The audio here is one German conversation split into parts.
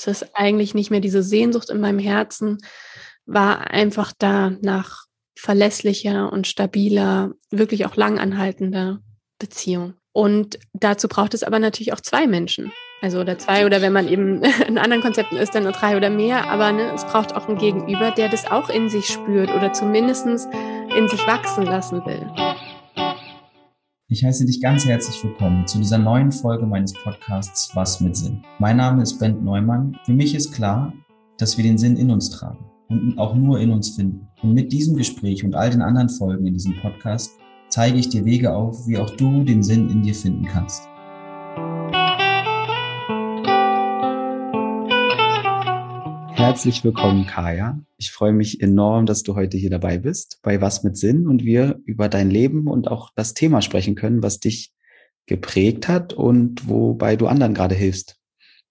Es ist eigentlich nicht mehr diese Sehnsucht in meinem Herzen, war einfach da nach verlässlicher und stabiler, wirklich auch langanhaltender Beziehung. Und dazu braucht es aber natürlich auch zwei Menschen. Also oder zwei oder wenn man eben in anderen Konzepten ist, dann nur drei oder mehr. Aber ne, es braucht auch ein Gegenüber, der das auch in sich spürt oder zumindest in sich wachsen lassen will. Ich heiße dich ganz herzlich willkommen zu dieser neuen Folge meines Podcasts Was mit Sinn. Mein Name ist Bent Neumann. Für mich ist klar, dass wir den Sinn in uns tragen und auch nur in uns finden. Und mit diesem Gespräch und all den anderen Folgen in diesem Podcast zeige ich dir Wege auf, wie auch du den Sinn in dir finden kannst. Herzlich willkommen, Kaya. Ich freue mich enorm, dass du heute hier dabei bist bei Was mit Sinn und wir über dein Leben und auch das Thema sprechen können, was dich geprägt hat und wobei du anderen gerade hilfst,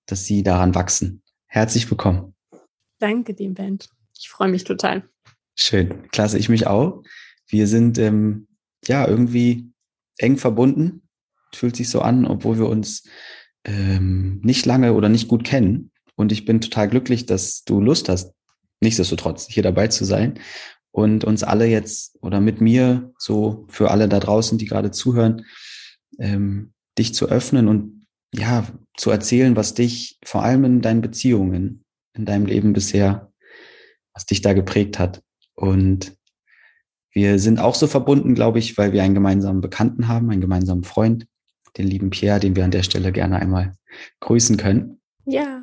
dass sie daran wachsen. Herzlich willkommen. Danke dir, Ben. Ich freue mich total. Schön, klasse, ich mich auch. Wir sind ähm, ja irgendwie eng verbunden. Fühlt sich so an, obwohl wir uns ähm, nicht lange oder nicht gut kennen. Und ich bin total glücklich, dass du Lust hast, nichtsdestotrotz hier dabei zu sein und uns alle jetzt oder mit mir, so für alle da draußen, die gerade zuhören, ähm, dich zu öffnen und ja, zu erzählen, was dich vor allem in deinen Beziehungen, in deinem Leben bisher, was dich da geprägt hat. Und wir sind auch so verbunden, glaube ich, weil wir einen gemeinsamen Bekannten haben, einen gemeinsamen Freund, den lieben Pierre, den wir an der Stelle gerne einmal grüßen können. Ja.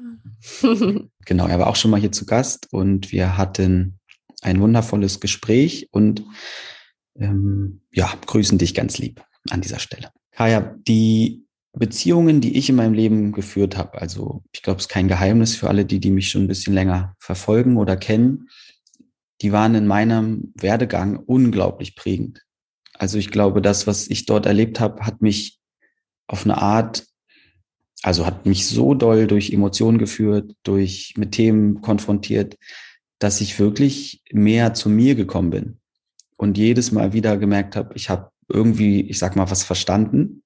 genau, er war auch schon mal hier zu Gast und wir hatten ein wundervolles Gespräch und ähm, ja, grüßen dich ganz lieb an dieser Stelle. Kaya, die Beziehungen, die ich in meinem Leben geführt habe, also ich glaube, es ist kein Geheimnis für alle, die, die mich schon ein bisschen länger verfolgen oder kennen, die waren in meinem Werdegang unglaublich prägend. Also ich glaube, das, was ich dort erlebt habe, hat mich auf eine Art also hat mich so doll durch Emotionen geführt, durch mit Themen konfrontiert, dass ich wirklich mehr zu mir gekommen bin und jedes Mal wieder gemerkt habe, ich habe irgendwie, ich sag mal, was verstanden.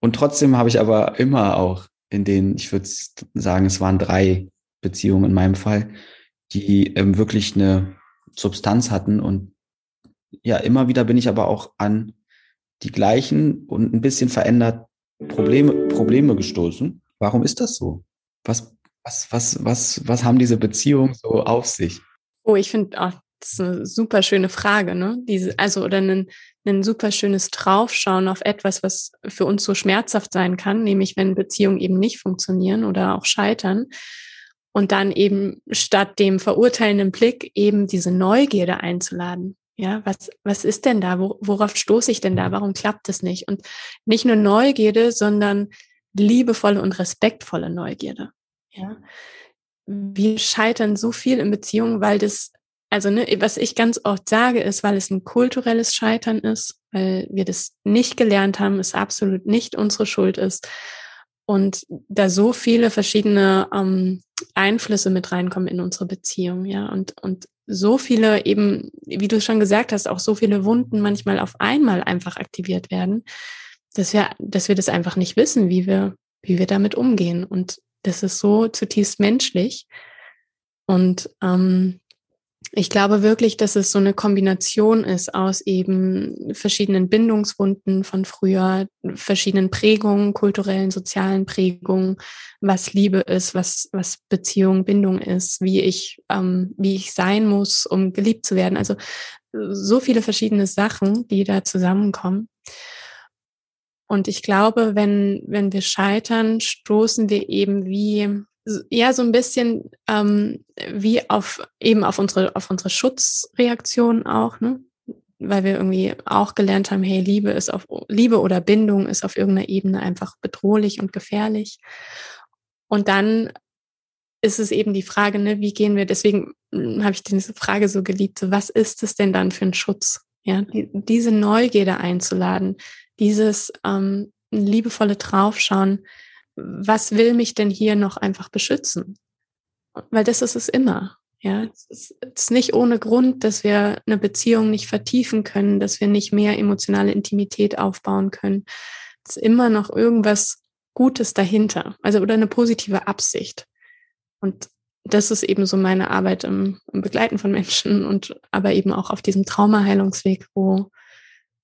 Und trotzdem habe ich aber immer auch in den, ich würde sagen, es waren drei Beziehungen in meinem Fall, die ähm, wirklich eine Substanz hatten. Und ja, immer wieder bin ich aber auch an die gleichen und ein bisschen verändert Probleme, Probleme gestoßen. Warum ist das so? Was, was, was, was, was haben diese Beziehungen so auf sich? Oh, ich finde, oh, das ist eine super schöne Frage, ne? Diese, also, oder ein, ein super schönes Draufschauen auf etwas, was für uns so schmerzhaft sein kann, nämlich wenn Beziehungen eben nicht funktionieren oder auch scheitern. Und dann eben statt dem verurteilenden Blick eben diese Neugierde einzuladen. Ja, was, was ist denn da? Worauf stoße ich denn da? Warum klappt es nicht? Und nicht nur Neugierde, sondern liebevolle und respektvolle Neugierde. Ja. Wir scheitern so viel in Beziehungen, weil das, also ne, was ich ganz oft sage, ist, weil es ein kulturelles Scheitern ist, weil wir das nicht gelernt haben, es absolut nicht unsere Schuld ist. Und da so viele verschiedene ähm, Einflüsse mit reinkommen in unsere Beziehung, ja, und, und so viele eben, wie du schon gesagt hast, auch so viele Wunden manchmal auf einmal einfach aktiviert werden, dass wir, dass wir das einfach nicht wissen, wie wir, wie wir damit umgehen. Und das ist so zutiefst menschlich. Und ähm, ich glaube wirklich, dass es so eine Kombination ist aus eben verschiedenen Bindungswunden von früher, verschiedenen Prägungen, kulturellen, sozialen Prägungen, was Liebe ist, was, was Beziehung, Bindung ist, wie ich, ähm, wie ich sein muss, um geliebt zu werden. Also so viele verschiedene Sachen, die da zusammenkommen. Und ich glaube, wenn, wenn wir scheitern, stoßen wir eben wie, ja, so ein bisschen ähm, wie auf eben auf unsere, auf unsere Schutzreaktion auch, ne? Weil wir irgendwie auch gelernt haben, hey, Liebe ist auf Liebe oder Bindung ist auf irgendeiner Ebene einfach bedrohlich und gefährlich. Und dann ist es eben die Frage, ne, wie gehen wir, deswegen habe ich diese Frage so geliebt, so, was ist es denn dann für ein Schutz? Ja, die, diese Neugierde einzuladen, dieses ähm, liebevolle Draufschauen, was will mich denn hier noch einfach beschützen? Weil das ist es immer. Ja, es ist, nicht ohne Grund, dass wir eine Beziehung nicht vertiefen können, dass wir nicht mehr emotionale Intimität aufbauen können. Es ist immer noch irgendwas Gutes dahinter, also oder eine positive Absicht. Und das ist eben so meine Arbeit im, im Begleiten von Menschen und aber eben auch auf diesem Traumaheilungsweg, wo,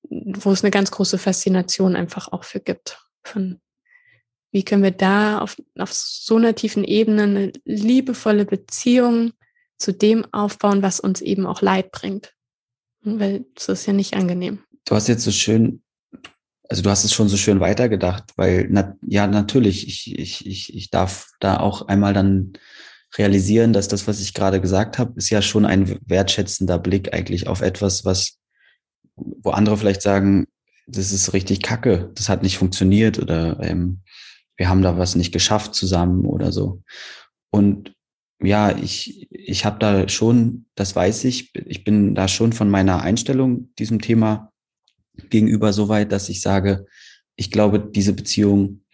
wo es eine ganz große Faszination einfach auch für gibt. Von wie können wir da auf, auf so einer tiefen Ebene eine liebevolle Beziehung zu dem aufbauen, was uns eben auch Leid bringt. Weil es ist ja nicht angenehm. Du hast jetzt so schön, also du hast es schon so schön weitergedacht, weil na, ja natürlich, ich, ich, ich, ich darf da auch einmal dann realisieren, dass das, was ich gerade gesagt habe, ist ja schon ein wertschätzender Blick eigentlich auf etwas, was, wo andere vielleicht sagen, das ist richtig kacke, das hat nicht funktioniert oder ähm, wir haben da was nicht geschafft zusammen oder so. Und ja, ich, ich habe da schon, das weiß ich, ich bin da schon von meiner Einstellung diesem Thema gegenüber so weit, dass ich sage, ich glaube, diese Beziehungen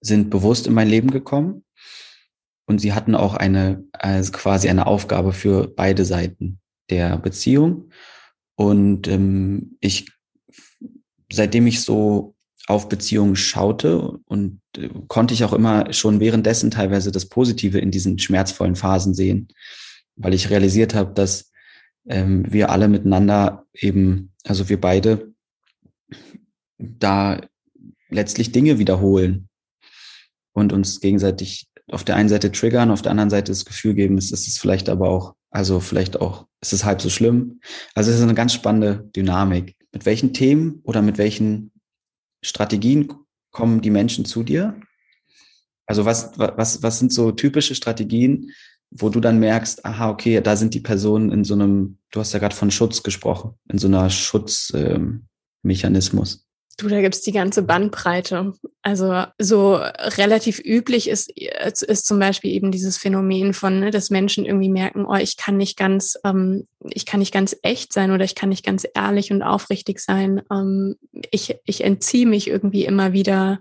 sind bewusst in mein Leben gekommen und sie hatten auch eine, also quasi eine Aufgabe für beide Seiten der Beziehung. Und ähm, ich, seitdem ich so auf Beziehungen schaute und äh, konnte ich auch immer schon währenddessen teilweise das Positive in diesen schmerzvollen Phasen sehen, weil ich realisiert habe, dass ähm, wir alle miteinander eben, also wir beide, da letztlich Dinge wiederholen und uns gegenseitig auf der einen Seite triggern, auf der anderen Seite das Gefühl geben, es ist es vielleicht aber auch, also vielleicht auch, es ist halb so schlimm. Also es ist eine ganz spannende Dynamik. Mit welchen Themen oder mit welchen Strategien kommen die Menschen zu dir? Also was, was, was sind so typische Strategien, wo du dann merkst, aha, okay, da sind die Personen in so einem, du hast ja gerade von Schutz gesprochen, in so einer Schutzmechanismus. Ähm, Du, da gibt's die ganze Bandbreite. Also so relativ üblich ist, ist zum Beispiel eben dieses Phänomen von, ne, dass Menschen irgendwie merken, oh, ich kann nicht ganz, ähm, ich kann nicht ganz echt sein oder ich kann nicht ganz ehrlich und aufrichtig sein. Ähm, ich, ich entziehe mich irgendwie immer wieder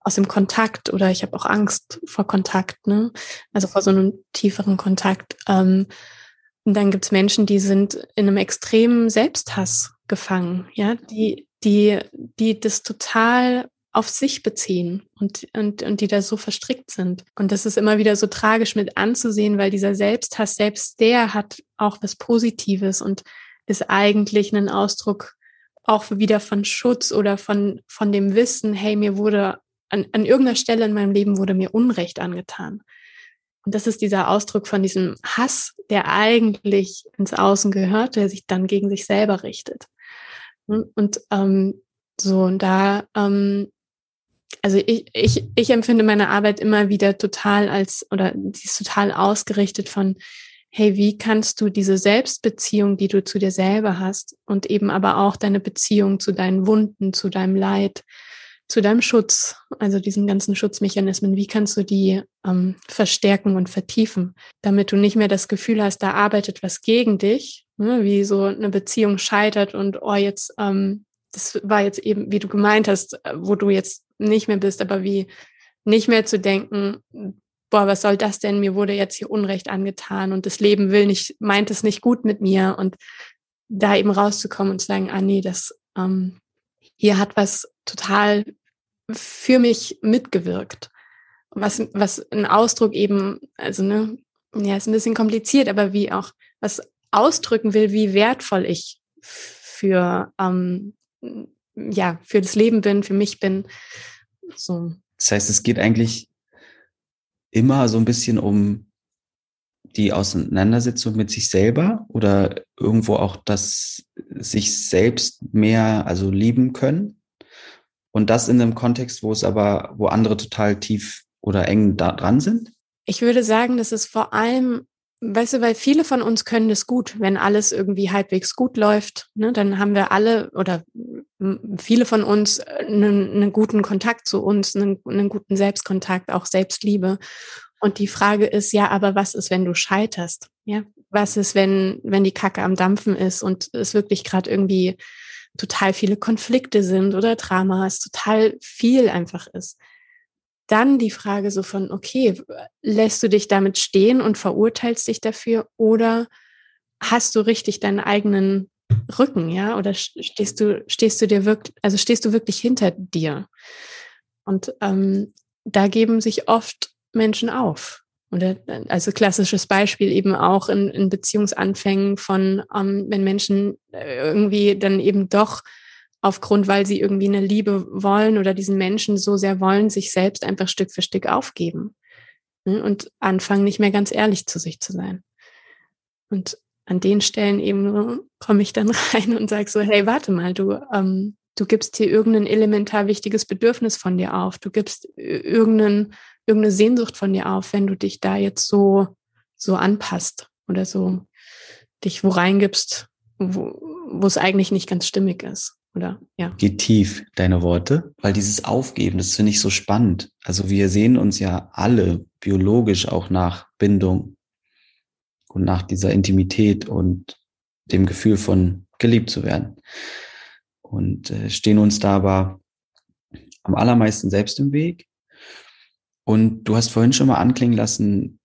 aus dem Kontakt oder ich habe auch Angst vor Kontakt, ne? Also vor so einem tieferen Kontakt. Ähm, und dann gibt's Menschen, die sind in einem extremen Selbsthass gefangen, ja, die die, die das total auf sich beziehen und, und, und die da so verstrickt sind. Und das ist immer wieder so tragisch mit anzusehen, weil dieser Selbsthass, selbst der hat auch was Positives und ist eigentlich ein Ausdruck auch wieder von Schutz oder von, von dem Wissen, hey, mir wurde an, an irgendeiner Stelle in meinem Leben wurde mir Unrecht angetan. Und das ist dieser Ausdruck von diesem Hass, der eigentlich ins Außen gehört, der sich dann gegen sich selber richtet. Und ähm, so, und da, ähm, also ich, ich, ich empfinde meine Arbeit immer wieder total als, oder die ist total ausgerichtet von, hey, wie kannst du diese Selbstbeziehung, die du zu dir selber hast und eben aber auch deine Beziehung zu deinen Wunden, zu deinem Leid, zu deinem Schutz, also diesen ganzen Schutzmechanismen, wie kannst du die ähm, verstärken und vertiefen, damit du nicht mehr das Gefühl hast, da arbeitet was gegen dich, ne, wie so eine Beziehung scheitert und oh, jetzt, ähm, das war jetzt eben, wie du gemeint hast, äh, wo du jetzt nicht mehr bist, aber wie nicht mehr zu denken, boah, was soll das denn? Mir wurde jetzt hier Unrecht angetan und das Leben will nicht, meint es nicht gut mit mir und da eben rauszukommen und zu sagen, ah nee, das ähm, hier hat was total für mich mitgewirkt. Was, was ein Ausdruck eben, also ne, ja, ist ein bisschen kompliziert, aber wie auch was ausdrücken will, wie wertvoll ich für, ähm, ja, für das Leben bin, für mich bin. So. Das heißt, es geht eigentlich immer so ein bisschen um die Auseinandersetzung mit sich selber oder irgendwo auch das sich selbst mehr, also lieben können. Und das in einem Kontext, wo es aber, wo andere total tief oder eng da dran sind? Ich würde sagen, dass es vor allem Weißt du, weil viele von uns können das gut, wenn alles irgendwie halbwegs gut läuft, ne, dann haben wir alle oder viele von uns einen, äh, einen guten Kontakt zu uns, einen, einen guten Selbstkontakt, auch Selbstliebe. Und die Frage ist ja, aber was ist, wenn du scheiterst? Ja, was ist, wenn wenn die Kacke am Dampfen ist und es wirklich gerade irgendwie total viele Konflikte sind oder Drama, es total viel einfach ist? dann die Frage so von, okay, lässt du dich damit stehen und verurteilst dich dafür oder hast du richtig deinen eigenen Rücken, ja? Oder stehst du, stehst du dir wirklich, also stehst du wirklich hinter dir? Und ähm, da geben sich oft Menschen auf. Oder also klassisches Beispiel eben auch in, in Beziehungsanfängen von, ähm, wenn Menschen äh, irgendwie dann eben doch aufgrund, weil sie irgendwie eine Liebe wollen oder diesen Menschen so sehr wollen, sich selbst einfach Stück für Stück aufgeben ne? und anfangen, nicht mehr ganz ehrlich zu sich zu sein. Und an den Stellen eben komme ich dann rein und sage so, hey, warte mal, du, ähm, du gibst hier irgendein elementar wichtiges Bedürfnis von dir auf, du gibst irgendeinen irgendeine Sehnsucht von dir auf, wenn du dich da jetzt so, so anpasst oder so dich wo reingibst, wo, es eigentlich nicht ganz stimmig ist. Oder ja. Geht tief, deine Worte, weil dieses Aufgeben, das finde ich so spannend. Also wir sehen uns ja alle biologisch auch nach Bindung und nach dieser Intimität und dem Gefühl von geliebt zu werden. Und äh, stehen uns da aber am allermeisten selbst im Weg und du hast vorhin schon mal anklingen lassen,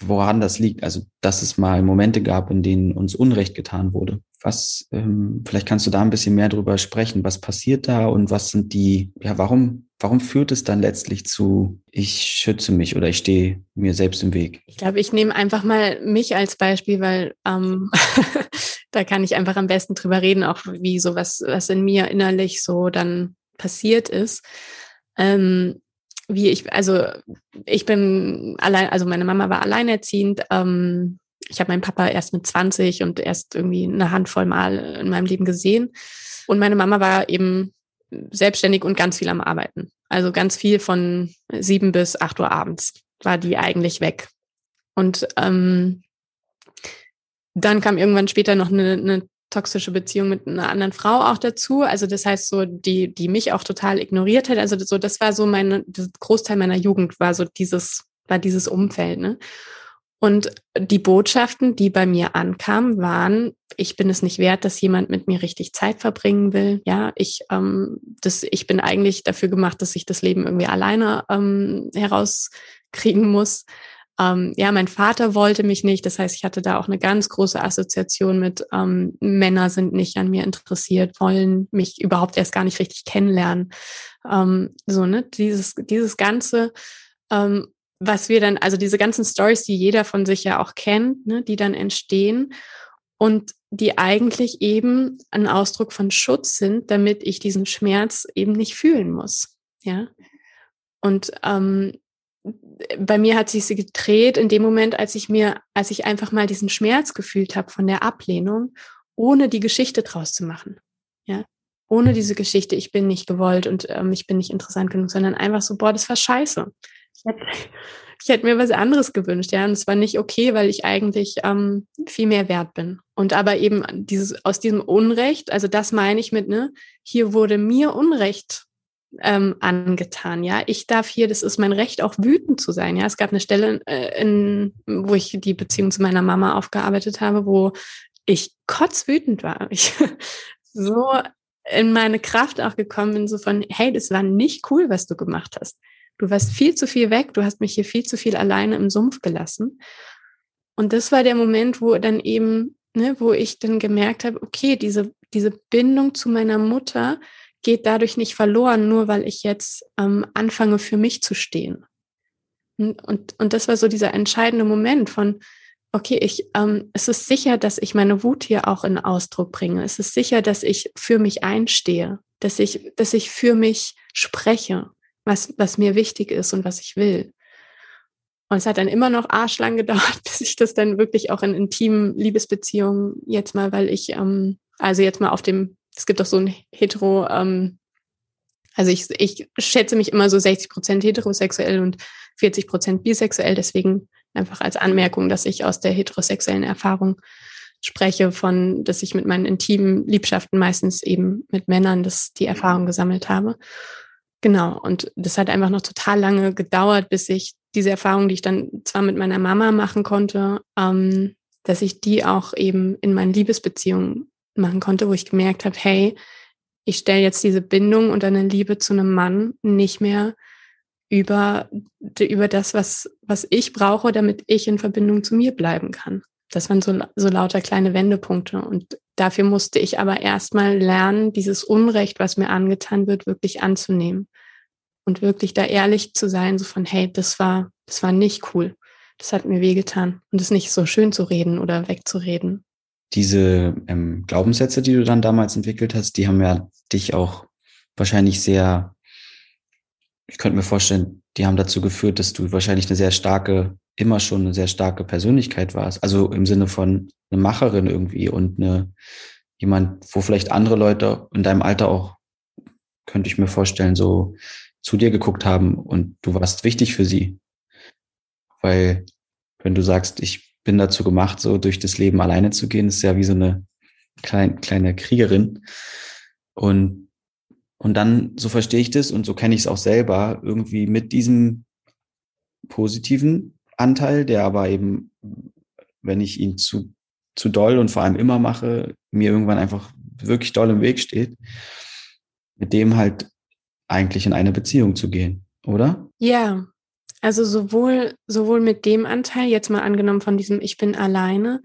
woran das liegt. Also, dass es mal Momente gab, in denen uns Unrecht getan wurde. Was, ähm, vielleicht kannst du da ein bisschen mehr drüber sprechen. Was passiert da und was sind die, ja, warum, warum führt es dann letztlich zu, ich schütze mich oder ich stehe mir selbst im Weg? Ich glaube, ich nehme einfach mal mich als Beispiel, weil ähm, da kann ich einfach am besten drüber reden, auch wie sowas, was in mir innerlich so dann passiert ist. Ähm, wie ich, also ich bin allein, also meine Mama war alleinerziehend. Ähm, ich habe meinen Papa erst mit 20 und erst irgendwie eine Handvoll Mal in meinem Leben gesehen. Und meine Mama war eben selbstständig und ganz viel am Arbeiten. Also ganz viel von sieben bis acht Uhr abends war die eigentlich weg. Und ähm, dann kam irgendwann später noch eine, eine toxische Beziehung mit einer anderen Frau auch dazu. Also das heißt so, die, die mich auch total ignoriert hat. Also so, das war so meine, das Großteil meiner Jugend war so dieses, war dieses Umfeld, ne? Und die Botschaften, die bei mir ankamen, waren, ich bin es nicht wert, dass jemand mit mir richtig Zeit verbringen will. Ja, ich, ähm, das, ich bin eigentlich dafür gemacht, dass ich das Leben irgendwie alleine ähm, herauskriegen muss. Ähm, ja, mein Vater wollte mich nicht. Das heißt, ich hatte da auch eine ganz große Assoziation mit ähm, Männer sind nicht an mir interessiert, wollen mich überhaupt erst gar nicht richtig kennenlernen. Ähm, so, ne, dieses, dieses ganze, ähm, was wir dann, also diese ganzen Stories, die jeder von sich ja auch kennt, ne, die dann entstehen und die eigentlich eben ein Ausdruck von Schutz sind, damit ich diesen Schmerz eben nicht fühlen muss. Ja. Und ähm, bei mir hat sich sie gedreht in dem Moment, als ich mir, als ich einfach mal diesen Schmerz gefühlt habe von der Ablehnung, ohne die Geschichte draus zu machen. Ja, ohne diese Geschichte, ich bin nicht gewollt und ähm, ich bin nicht interessant genug, sondern einfach so, boah, das war scheiße. Ich hätte, ich hätte mir was anderes gewünscht, ja, und es war nicht okay, weil ich eigentlich ähm, viel mehr wert bin. Und aber eben dieses aus diesem Unrecht, also das meine ich mit, ne, hier wurde mir Unrecht ähm, angetan. Ja, ich darf hier, das ist mein Recht, auch wütend zu sein. Ja, es gab eine Stelle, äh, in, wo ich die Beziehung zu meiner Mama aufgearbeitet habe, wo ich kotzwütend war. Ich so in meine Kraft auch gekommen bin, so von, hey, das war nicht cool, was du gemacht hast. Du warst viel zu viel weg, du hast mich hier viel zu viel alleine im Sumpf gelassen. Und das war der Moment, wo dann eben, ne, wo ich dann gemerkt habe, okay, diese, diese Bindung zu meiner Mutter, geht dadurch nicht verloren, nur weil ich jetzt ähm, anfange, für mich zu stehen. Und, und, und das war so dieser entscheidende Moment von, okay, ich, ähm, es ist sicher, dass ich meine Wut hier auch in Ausdruck bringe. Es ist sicher, dass ich für mich einstehe, dass ich, dass ich für mich spreche, was, was mir wichtig ist und was ich will. Und es hat dann immer noch arschlang gedauert, bis ich das dann wirklich auch in intimen Liebesbeziehungen jetzt mal, weil ich, ähm, also jetzt mal auf dem es gibt doch so ein hetero, ähm, also ich, ich schätze mich immer so 60 Prozent heterosexuell und 40 Prozent bisexuell, deswegen einfach als Anmerkung, dass ich aus der heterosexuellen Erfahrung spreche, von, dass ich mit meinen intimen Liebschaften meistens eben mit Männern das, die Erfahrung gesammelt habe. Genau. Und das hat einfach noch total lange gedauert, bis ich diese Erfahrung, die ich dann zwar mit meiner Mama machen konnte, ähm, dass ich die auch eben in meinen Liebesbeziehungen machen konnte, wo ich gemerkt habe, hey, ich stelle jetzt diese Bindung und eine Liebe zu einem Mann nicht mehr über, über das, was, was ich brauche, damit ich in Verbindung zu mir bleiben kann. Das waren so, so lauter kleine Wendepunkte. Und dafür musste ich aber erstmal lernen, dieses Unrecht, was mir angetan wird, wirklich anzunehmen. und wirklich da ehrlich zu sein, so von, hey, das war, das war nicht cool. Das hat mir wehgetan. Und es nicht so schön zu reden oder wegzureden. Diese ähm, Glaubenssätze, die du dann damals entwickelt hast, die haben ja dich auch wahrscheinlich sehr, ich könnte mir vorstellen, die haben dazu geführt, dass du wahrscheinlich eine sehr starke, immer schon eine sehr starke Persönlichkeit warst. Also im Sinne von eine Macherin irgendwie und eine, jemand, wo vielleicht andere Leute in deinem Alter auch, könnte ich mir vorstellen, so zu dir geguckt haben und du warst wichtig für sie. Weil wenn du sagst, ich bin dazu gemacht, so durch das Leben alleine zu gehen, ist ja wie so eine klein, kleine Kriegerin. Und, und dann, so verstehe ich das und so kenne ich es auch selber, irgendwie mit diesem positiven Anteil, der aber eben, wenn ich ihn zu, zu doll und vor allem immer mache, mir irgendwann einfach wirklich doll im Weg steht, mit dem halt eigentlich in eine Beziehung zu gehen, oder? Ja, also sowohl, sowohl mit dem Anteil, jetzt mal angenommen von diesem Ich bin alleine,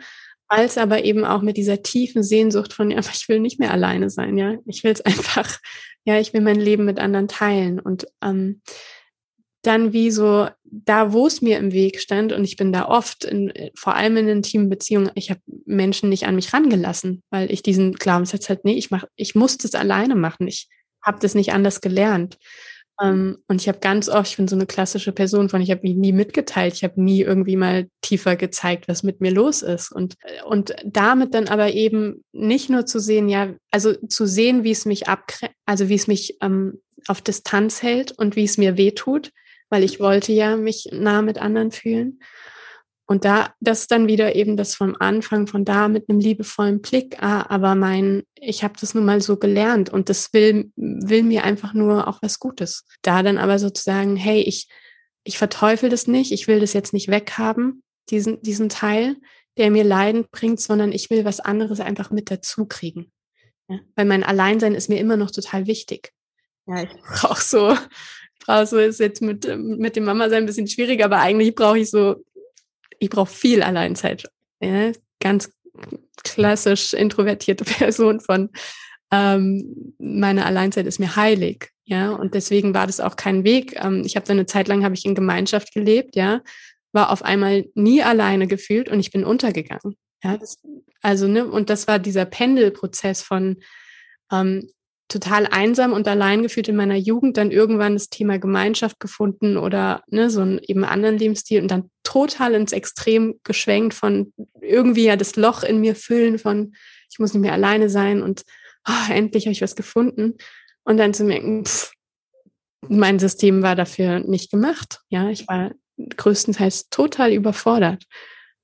als aber eben auch mit dieser tiefen Sehnsucht von, ja, aber ich will nicht mehr alleine sein, ja. Ich will es einfach, ja, ich will mein Leben mit anderen teilen. Und ähm, dann wie so, da wo es mir im Weg stand, und ich bin da oft, in, vor allem in intimen Beziehungen, ich habe Menschen nicht an mich rangelassen, weil ich diesen Glaubenssatz halt, nee, ich mach, ich muss das alleine machen. Ich habe das nicht anders gelernt. Ähm, und ich habe ganz oft, ich bin so eine klassische Person von, ich habe mich nie mitgeteilt, ich habe nie irgendwie mal tiefer gezeigt, was mit mir los ist. Und, und damit dann aber eben nicht nur zu sehen, ja, also zu sehen, wie es mich abgrenzt, also wie es mich ähm, auf Distanz hält und wie es mir wehtut, weil ich wollte ja mich nah mit anderen fühlen. Und da, das ist dann wieder eben das vom Anfang, von da mit einem liebevollen Blick, ah, aber mein, ich habe das nun mal so gelernt und das will, will mir einfach nur auch was Gutes. Da dann aber sozusagen, hey, ich, ich verteufel das nicht, ich will das jetzt nicht weghaben, diesen, diesen Teil, der mir Leiden bringt, sondern ich will was anderes einfach mit dazu kriegen. Ja? Weil mein Alleinsein ist mir immer noch total wichtig. Ja, ich brauche so, brauche so, ist jetzt mit, mit dem Mama sein ein bisschen schwierig, aber eigentlich brauche ich so ich brauche viel Alleinzeit. Ja, ganz klassisch introvertierte Person von ähm, meine Alleinzeit ist mir heilig. Ja, und deswegen war das auch kein Weg. Ähm, ich habe so eine Zeit lang habe ich in Gemeinschaft gelebt, ja, war auf einmal nie alleine gefühlt und ich bin untergegangen. Ja, das, also ne, und das war dieser Pendelprozess von ähm, total einsam und allein gefühlt in meiner Jugend, dann irgendwann das Thema Gemeinschaft gefunden oder ne, so einen eben anderen Lebensstil und dann total ins Extrem geschwenkt von irgendwie ja das Loch in mir füllen von, ich muss nicht mehr alleine sein und oh, endlich habe ich was gefunden. Und dann zu merken, pff, mein System war dafür nicht gemacht. Ja, ich war größtenteils total überfordert.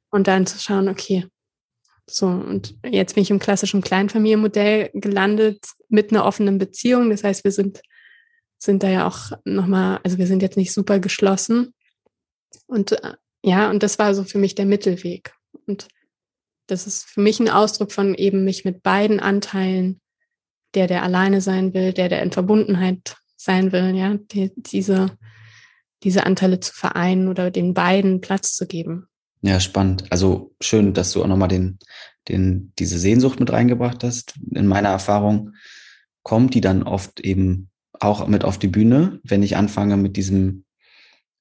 Und dann zu schauen, okay, so, und jetzt bin ich im klassischen Kleinfamilienmodell gelandet mit einer offenen Beziehung. Das heißt, wir sind, sind da ja auch nochmal, also wir sind jetzt nicht super geschlossen. Und äh, ja, und das war so für mich der Mittelweg. Und das ist für mich ein Ausdruck von eben mich mit beiden Anteilen, der, der alleine sein will, der, der in Verbundenheit sein will, ja, die, diese, diese Anteile zu vereinen oder den beiden Platz zu geben. Ja, spannend. Also schön, dass du auch nochmal den, den, diese Sehnsucht mit reingebracht hast. In meiner Erfahrung kommt die dann oft eben auch mit auf die Bühne, wenn ich anfange mit diesem,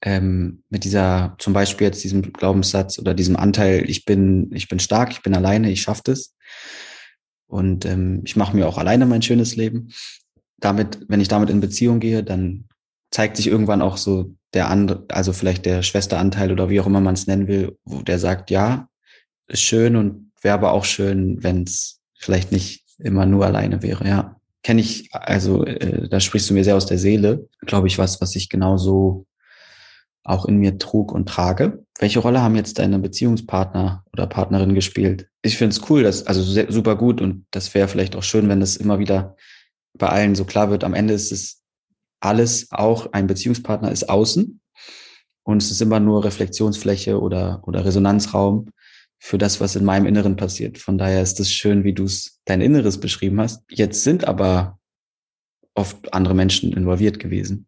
ähm, mit dieser, zum Beispiel jetzt diesem Glaubenssatz oder diesem Anteil, ich bin, ich bin stark, ich bin alleine, ich schaffe das. Und ähm, ich mache mir auch alleine mein schönes Leben. Damit, wenn ich damit in Beziehung gehe, dann zeigt sich irgendwann auch so der andere, also vielleicht der Schwesteranteil oder wie auch immer man es nennen will, wo der sagt, ja, ist schön und wäre aber auch schön, wenn es vielleicht nicht immer nur alleine wäre, ja. Kenne ich, also äh, da sprichst du mir sehr aus der Seele, glaube ich, was, was ich genauso auch in mir trug und trage. Welche Rolle haben jetzt deine Beziehungspartner oder Partnerin gespielt? Ich finde es cool, dass, also sehr, super gut und das wäre vielleicht auch schön, wenn das immer wieder bei allen so klar wird. Am Ende ist es alles auch ein Beziehungspartner ist außen und es ist immer nur Reflexionsfläche oder, oder Resonanzraum für das, was in meinem Inneren passiert. Von daher ist es schön, wie du es dein Inneres beschrieben hast. Jetzt sind aber oft andere Menschen involviert gewesen.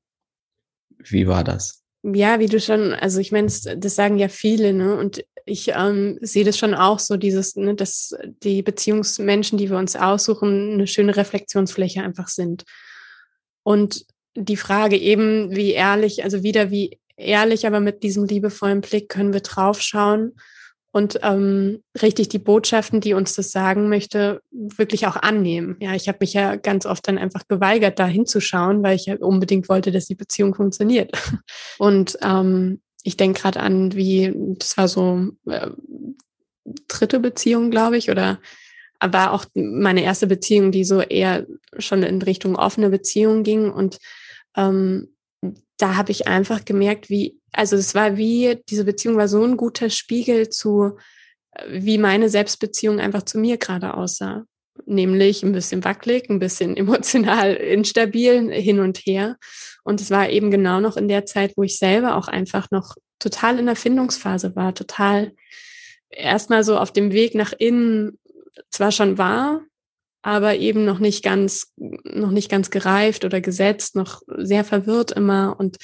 Wie war das? Ja, wie du schon, also ich meine, das, sagen ja viele, ne? Und ich ähm, sehe das schon auch so, dieses, ne, dass die Beziehungsmenschen, die wir uns aussuchen, eine schöne Reflexionsfläche einfach sind. Und die Frage eben, wie ehrlich, also wieder wie ehrlich, aber mit diesem liebevollen Blick können wir draufschauen und ähm, richtig die Botschaften, die uns das sagen möchte, wirklich auch annehmen. Ja, ich habe mich ja ganz oft dann einfach geweigert, da hinzuschauen, weil ich ja unbedingt wollte, dass die Beziehung funktioniert. Und ähm, ich denke gerade an, wie, das war so äh, dritte Beziehung, glaube ich, oder war auch meine erste Beziehung, die so eher schon in Richtung offene Beziehung ging. Und ähm, da habe ich einfach gemerkt, wie, also es war wie, diese Beziehung war so ein guter Spiegel zu, äh, wie meine Selbstbeziehung einfach zu mir gerade aussah. Nämlich ein bisschen wackelig, ein bisschen emotional instabil, hin und her. Und es war eben genau noch in der Zeit, wo ich selber auch einfach noch total in der Findungsphase war, total erstmal so auf dem Weg nach innen zwar schon war, aber eben noch nicht ganz, noch nicht ganz gereift oder gesetzt, noch sehr verwirrt immer. Und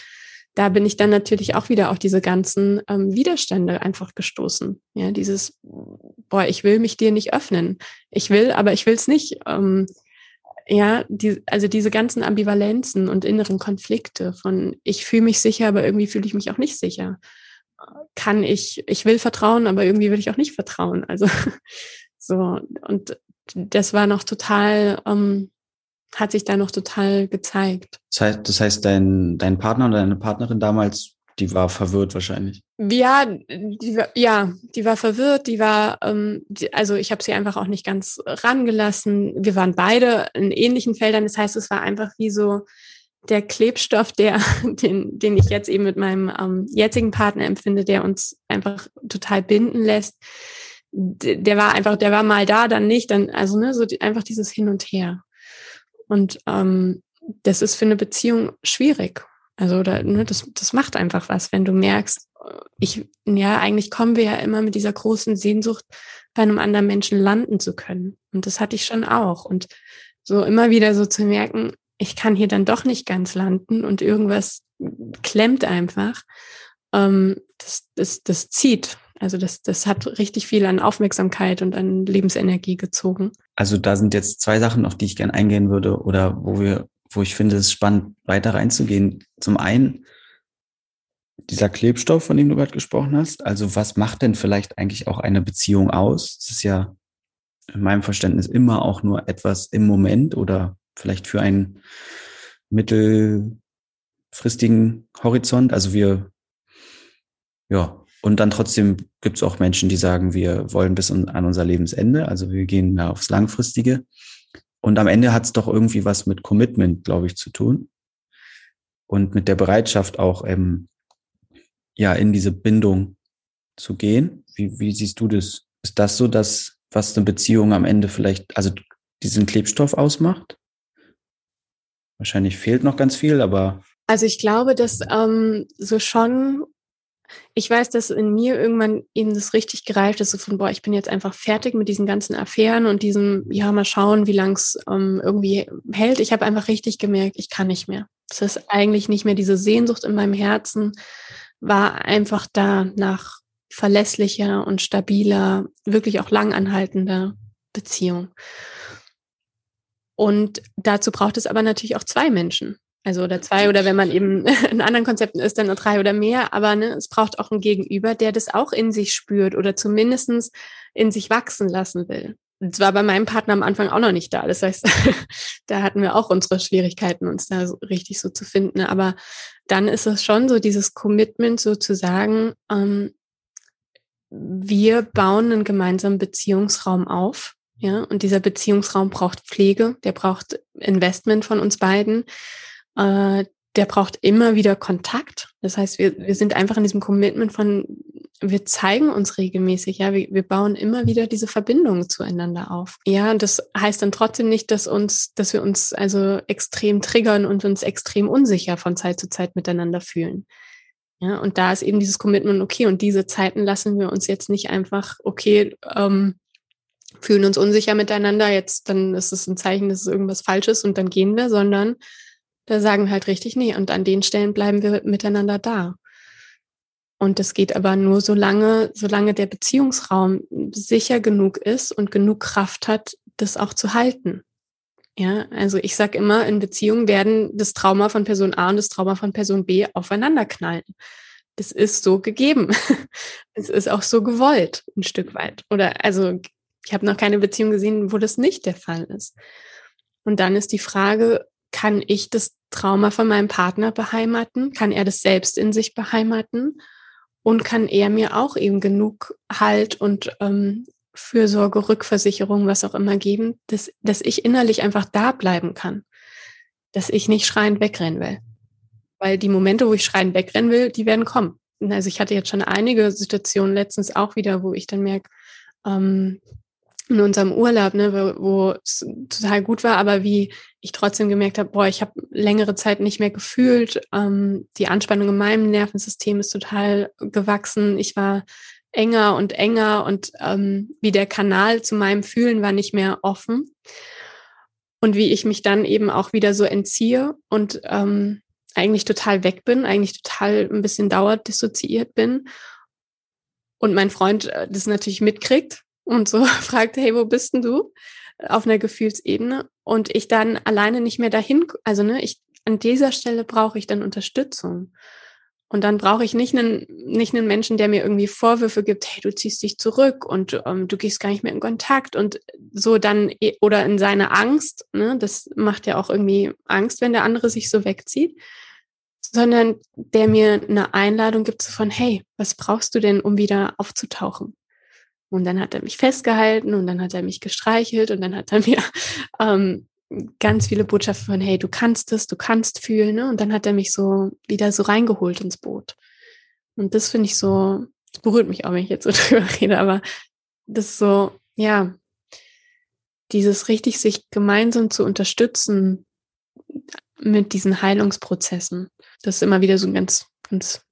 da bin ich dann natürlich auch wieder auf diese ganzen ähm, Widerstände einfach gestoßen. Ja, dieses, boah, ich will mich dir nicht öffnen. Ich will, aber ich will es nicht. Ähm, ja, die, also diese ganzen Ambivalenzen und inneren Konflikte von ich fühle mich sicher, aber irgendwie fühle ich mich auch nicht sicher. Kann ich, ich will vertrauen, aber irgendwie will ich auch nicht vertrauen. Also so, und das war noch total, ähm, hat sich da noch total gezeigt. Das heißt, das heißt dein, dein Partner oder deine Partnerin damals, die war verwirrt wahrscheinlich. Ja, die war, ja, die war verwirrt, die war, ähm, die, also ich habe sie einfach auch nicht ganz rangelassen. Wir waren beide in ähnlichen Feldern. Das heißt, es war einfach wie so der Klebstoff, der, den, den ich jetzt eben mit meinem ähm, jetzigen Partner empfinde, der uns einfach total binden lässt der war einfach, der war mal da, dann nicht, dann, also ne, so die, einfach dieses Hin und Her. Und ähm, das ist für eine Beziehung schwierig. Also da, ne, das, das macht einfach was, wenn du merkst, ich, ja, eigentlich kommen wir ja immer mit dieser großen Sehnsucht, bei einem anderen Menschen landen zu können. Und das hatte ich schon auch. Und so immer wieder so zu merken, ich kann hier dann doch nicht ganz landen und irgendwas klemmt einfach. Ähm, das, das, das zieht. Also das, das hat richtig viel an Aufmerksamkeit und an Lebensenergie gezogen. Also da sind jetzt zwei Sachen, auf die ich gerne eingehen würde oder wo wir, wo ich finde, es ist spannend, weiter reinzugehen. Zum einen dieser Klebstoff, von dem du gerade gesprochen hast. Also was macht denn vielleicht eigentlich auch eine Beziehung aus? Es ist ja in meinem Verständnis immer auch nur etwas im Moment oder vielleicht für einen mittelfristigen Horizont. Also wir, ja, und dann trotzdem gibt es auch Menschen, die sagen, wir wollen bis an unser Lebensende, also wir gehen da aufs Langfristige. Und am Ende hat es doch irgendwie was mit Commitment, glaube ich, zu tun. Und mit der Bereitschaft auch ähm, ja in diese Bindung zu gehen. Wie, wie siehst du das? Ist das so, dass was eine Beziehung am Ende vielleicht, also diesen Klebstoff ausmacht? Wahrscheinlich fehlt noch ganz viel, aber. Also ich glaube, dass ähm, so schon ich weiß, dass in mir irgendwann eben das richtig gereift ist, so von, boah, ich bin jetzt einfach fertig mit diesen ganzen Affären und diesem, ja, mal schauen, wie lang es ähm, irgendwie hält. Ich habe einfach richtig gemerkt, ich kann nicht mehr. Es ist eigentlich nicht mehr diese Sehnsucht in meinem Herzen, war einfach da nach verlässlicher und stabiler, wirklich auch langanhaltender Beziehung. Und dazu braucht es aber natürlich auch zwei Menschen. Also oder zwei oder wenn man eben in anderen Konzepten ist, dann nur drei oder mehr. Aber ne, es braucht auch ein Gegenüber, der das auch in sich spürt oder zumindestens in sich wachsen lassen will. Das war bei meinem Partner am Anfang auch noch nicht da. Das heißt, da hatten wir auch unsere Schwierigkeiten, uns da so richtig so zu finden. Aber dann ist es schon so dieses Commitment sozusagen, ähm, wir bauen einen gemeinsamen Beziehungsraum auf. Ja, und dieser Beziehungsraum braucht Pflege, der braucht Investment von uns beiden äh, der braucht immer wieder Kontakt. Das heißt, wir, wir sind einfach in diesem Commitment von, wir zeigen uns regelmäßig, ja, wir, wir bauen immer wieder diese Verbindungen zueinander auf. Ja, und das heißt dann trotzdem nicht, dass uns, dass wir uns also extrem triggern und uns extrem unsicher von Zeit zu Zeit miteinander fühlen. Ja, und da ist eben dieses Commitment, okay, und diese Zeiten lassen wir uns jetzt nicht einfach, okay, ähm, fühlen uns unsicher miteinander, jetzt dann ist es ein Zeichen, dass es irgendwas falsch ist und dann gehen wir, sondern da sagen wir halt richtig, nee, und an den Stellen bleiben wir miteinander da. Und das geht aber nur so lange, solange der Beziehungsraum sicher genug ist und genug Kraft hat, das auch zu halten. Ja, also ich sag immer, in Beziehungen werden das Trauma von Person A und das Trauma von Person B aufeinander knallen. Das ist so gegeben. Es ist auch so gewollt, ein Stück weit. Oder also ich habe noch keine Beziehung gesehen, wo das nicht der Fall ist. Und dann ist die Frage, kann ich das Trauma von meinem Partner beheimaten? Kann er das selbst in sich beheimaten? Und kann er mir auch eben genug Halt und ähm, Fürsorge, Rückversicherung, was auch immer geben, dass, dass ich innerlich einfach da bleiben kann. Dass ich nicht schreiend wegrennen will. Weil die Momente, wo ich schreiend wegrennen will, die werden kommen. Also ich hatte jetzt schon einige Situationen letztens auch wieder, wo ich dann merke, ähm, in unserem Urlaub, ne, wo, wo es total gut war, aber wie ich trotzdem gemerkt habe, boah, ich habe längere Zeit nicht mehr gefühlt. Ähm, die Anspannung in meinem Nervensystem ist total gewachsen. Ich war enger und enger und ähm, wie der Kanal zu meinem Fühlen war nicht mehr offen. Und wie ich mich dann eben auch wieder so entziehe und ähm, eigentlich total weg bin, eigentlich total ein bisschen dauerdissoziiert bin. Und mein Freund äh, das natürlich mitkriegt und so fragt, hey, wo bist denn du? Auf einer Gefühlsebene. Und ich dann alleine nicht mehr dahin, also ne, ich, an dieser Stelle brauche ich dann Unterstützung. Und dann brauche ich nicht einen, nicht einen Menschen, der mir irgendwie Vorwürfe gibt, hey, du ziehst dich zurück und ähm, du gehst gar nicht mehr in Kontakt und so dann, eh, oder in seine Angst, ne, das macht ja auch irgendwie Angst, wenn der andere sich so wegzieht, sondern der mir eine Einladung gibt von, hey, was brauchst du denn, um wieder aufzutauchen? Und dann hat er mich festgehalten und dann hat er mich gestreichelt und dann hat er mir ähm, ganz viele Botschaften von, hey, du kannst es, du kannst fühlen. Ne? Und dann hat er mich so wieder so reingeholt ins Boot. Und das finde ich so, das berührt mich auch, wenn ich jetzt so drüber rede, aber das ist so, ja, dieses richtig sich gemeinsam zu unterstützen mit diesen Heilungsprozessen. Das ist immer wieder so ein ganz, ganz,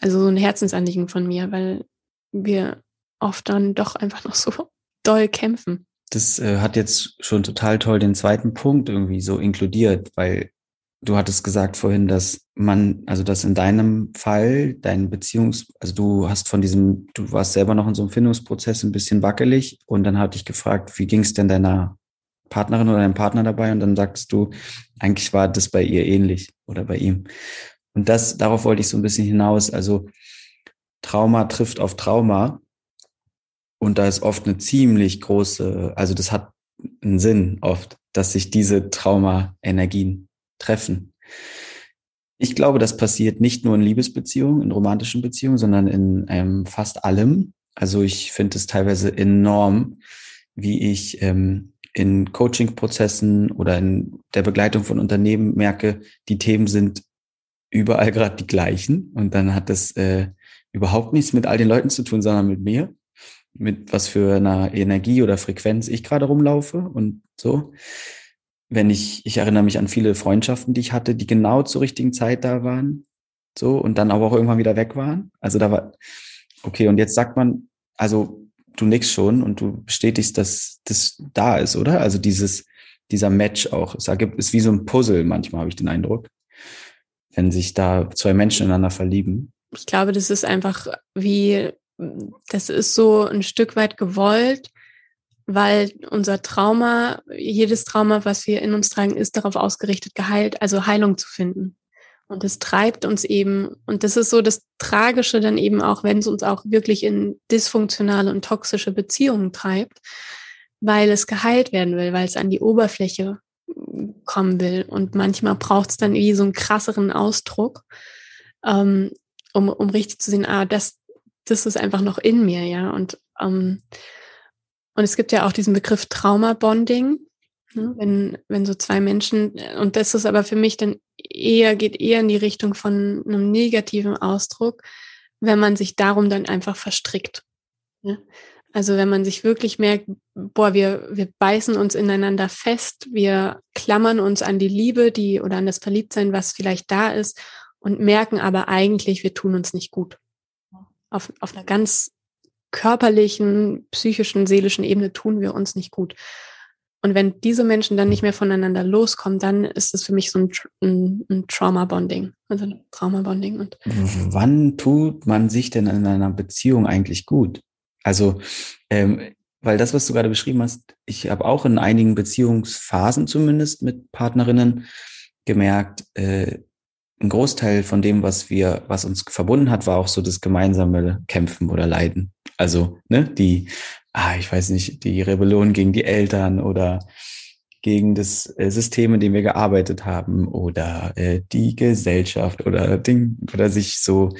also so ein Herzensanliegen von mir, weil wir oft dann doch einfach noch so doll kämpfen. Das äh, hat jetzt schon total toll den zweiten Punkt irgendwie so inkludiert, weil du hattest gesagt vorhin, dass man, also dass in deinem Fall dein Beziehungs, also du hast von diesem, du warst selber noch in so einem Findungsprozess ein bisschen wackelig und dann hatte ich gefragt, wie ging es denn deiner Partnerin oder deinem Partner dabei? Und dann sagst du, eigentlich war das bei ihr ähnlich oder bei ihm. Und das, darauf wollte ich so ein bisschen hinaus. Also Trauma trifft auf Trauma und da ist oft eine ziemlich große, also das hat einen Sinn oft, dass sich diese Trauma-Energien treffen. Ich glaube, das passiert nicht nur in Liebesbeziehungen, in romantischen Beziehungen, sondern in ähm, fast allem. Also ich finde es teilweise enorm, wie ich ähm, in Coaching-Prozessen oder in der Begleitung von Unternehmen merke, die Themen sind überall gerade die gleichen. Und dann hat das äh, überhaupt nichts mit all den Leuten zu tun, sondern mit mir mit was für einer Energie oder Frequenz ich gerade rumlaufe und so. Wenn ich, ich erinnere mich an viele Freundschaften, die ich hatte, die genau zur richtigen Zeit da waren, so, und dann aber auch irgendwann wieder weg waren. Also da war, okay, und jetzt sagt man, also du nix schon und du bestätigst, dass das da ist, oder? Also dieses, dieser Match auch. Es ergibt, ist wie so ein Puzzle manchmal, habe ich den Eindruck, wenn sich da zwei Menschen ineinander verlieben. Ich glaube, das ist einfach wie das ist so ein Stück weit gewollt, weil unser Trauma, jedes Trauma, was wir in uns tragen, ist darauf ausgerichtet, geheilt, also Heilung zu finden. Und das treibt uns eben, und das ist so das Tragische dann eben auch, wenn es uns auch wirklich in dysfunktionale und toxische Beziehungen treibt, weil es geheilt werden will, weil es an die Oberfläche kommen will. Und manchmal braucht es dann wie so einen krasseren Ausdruck, ähm, um, um richtig zu sehen, ah, das, das ist einfach noch in mir, ja. Und, ähm, und es gibt ja auch diesen Begriff Trauma-Bonding, ne? wenn, wenn so zwei Menschen, und das ist aber für mich dann eher, geht eher in die Richtung von einem negativen Ausdruck, wenn man sich darum dann einfach verstrickt. Ne? Also wenn man sich wirklich merkt, boah, wir, wir beißen uns ineinander fest, wir klammern uns an die Liebe, die oder an das Verliebtsein, was vielleicht da ist, und merken aber eigentlich, wir tun uns nicht gut auf, auf einer ganz körperlichen, psychischen, seelischen Ebene tun wir uns nicht gut. Und wenn diese Menschen dann nicht mehr voneinander loskommen, dann ist es für mich so ein, ein, ein Trauma-Bonding, also Trauma-Bonding. Und Wann tut man sich denn in einer Beziehung eigentlich gut? Also ähm, weil das, was du gerade beschrieben hast, ich habe auch in einigen Beziehungsphasen zumindest mit Partnerinnen gemerkt, äh, ein Großteil von dem, was wir, was uns verbunden hat, war auch so das gemeinsame Kämpfen oder Leiden. Also, ne, die, ah, ich weiß nicht, die Rebellion gegen die Eltern oder gegen das äh, System, in dem wir gearbeitet haben oder äh, die Gesellschaft oder Ding oder sich so,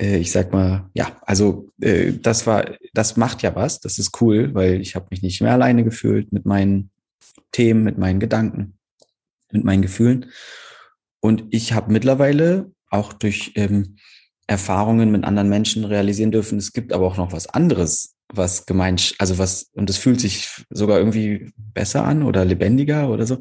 äh, ich sag mal, ja, also äh, das war, das macht ja was, das ist cool, weil ich habe mich nicht mehr alleine gefühlt mit meinen Themen, mit meinen Gedanken, mit meinen Gefühlen. Und ich habe mittlerweile auch durch ähm, Erfahrungen mit anderen Menschen realisieren dürfen, es gibt aber auch noch was anderes, was gemeint, also was, und es fühlt sich sogar irgendwie besser an oder lebendiger oder so.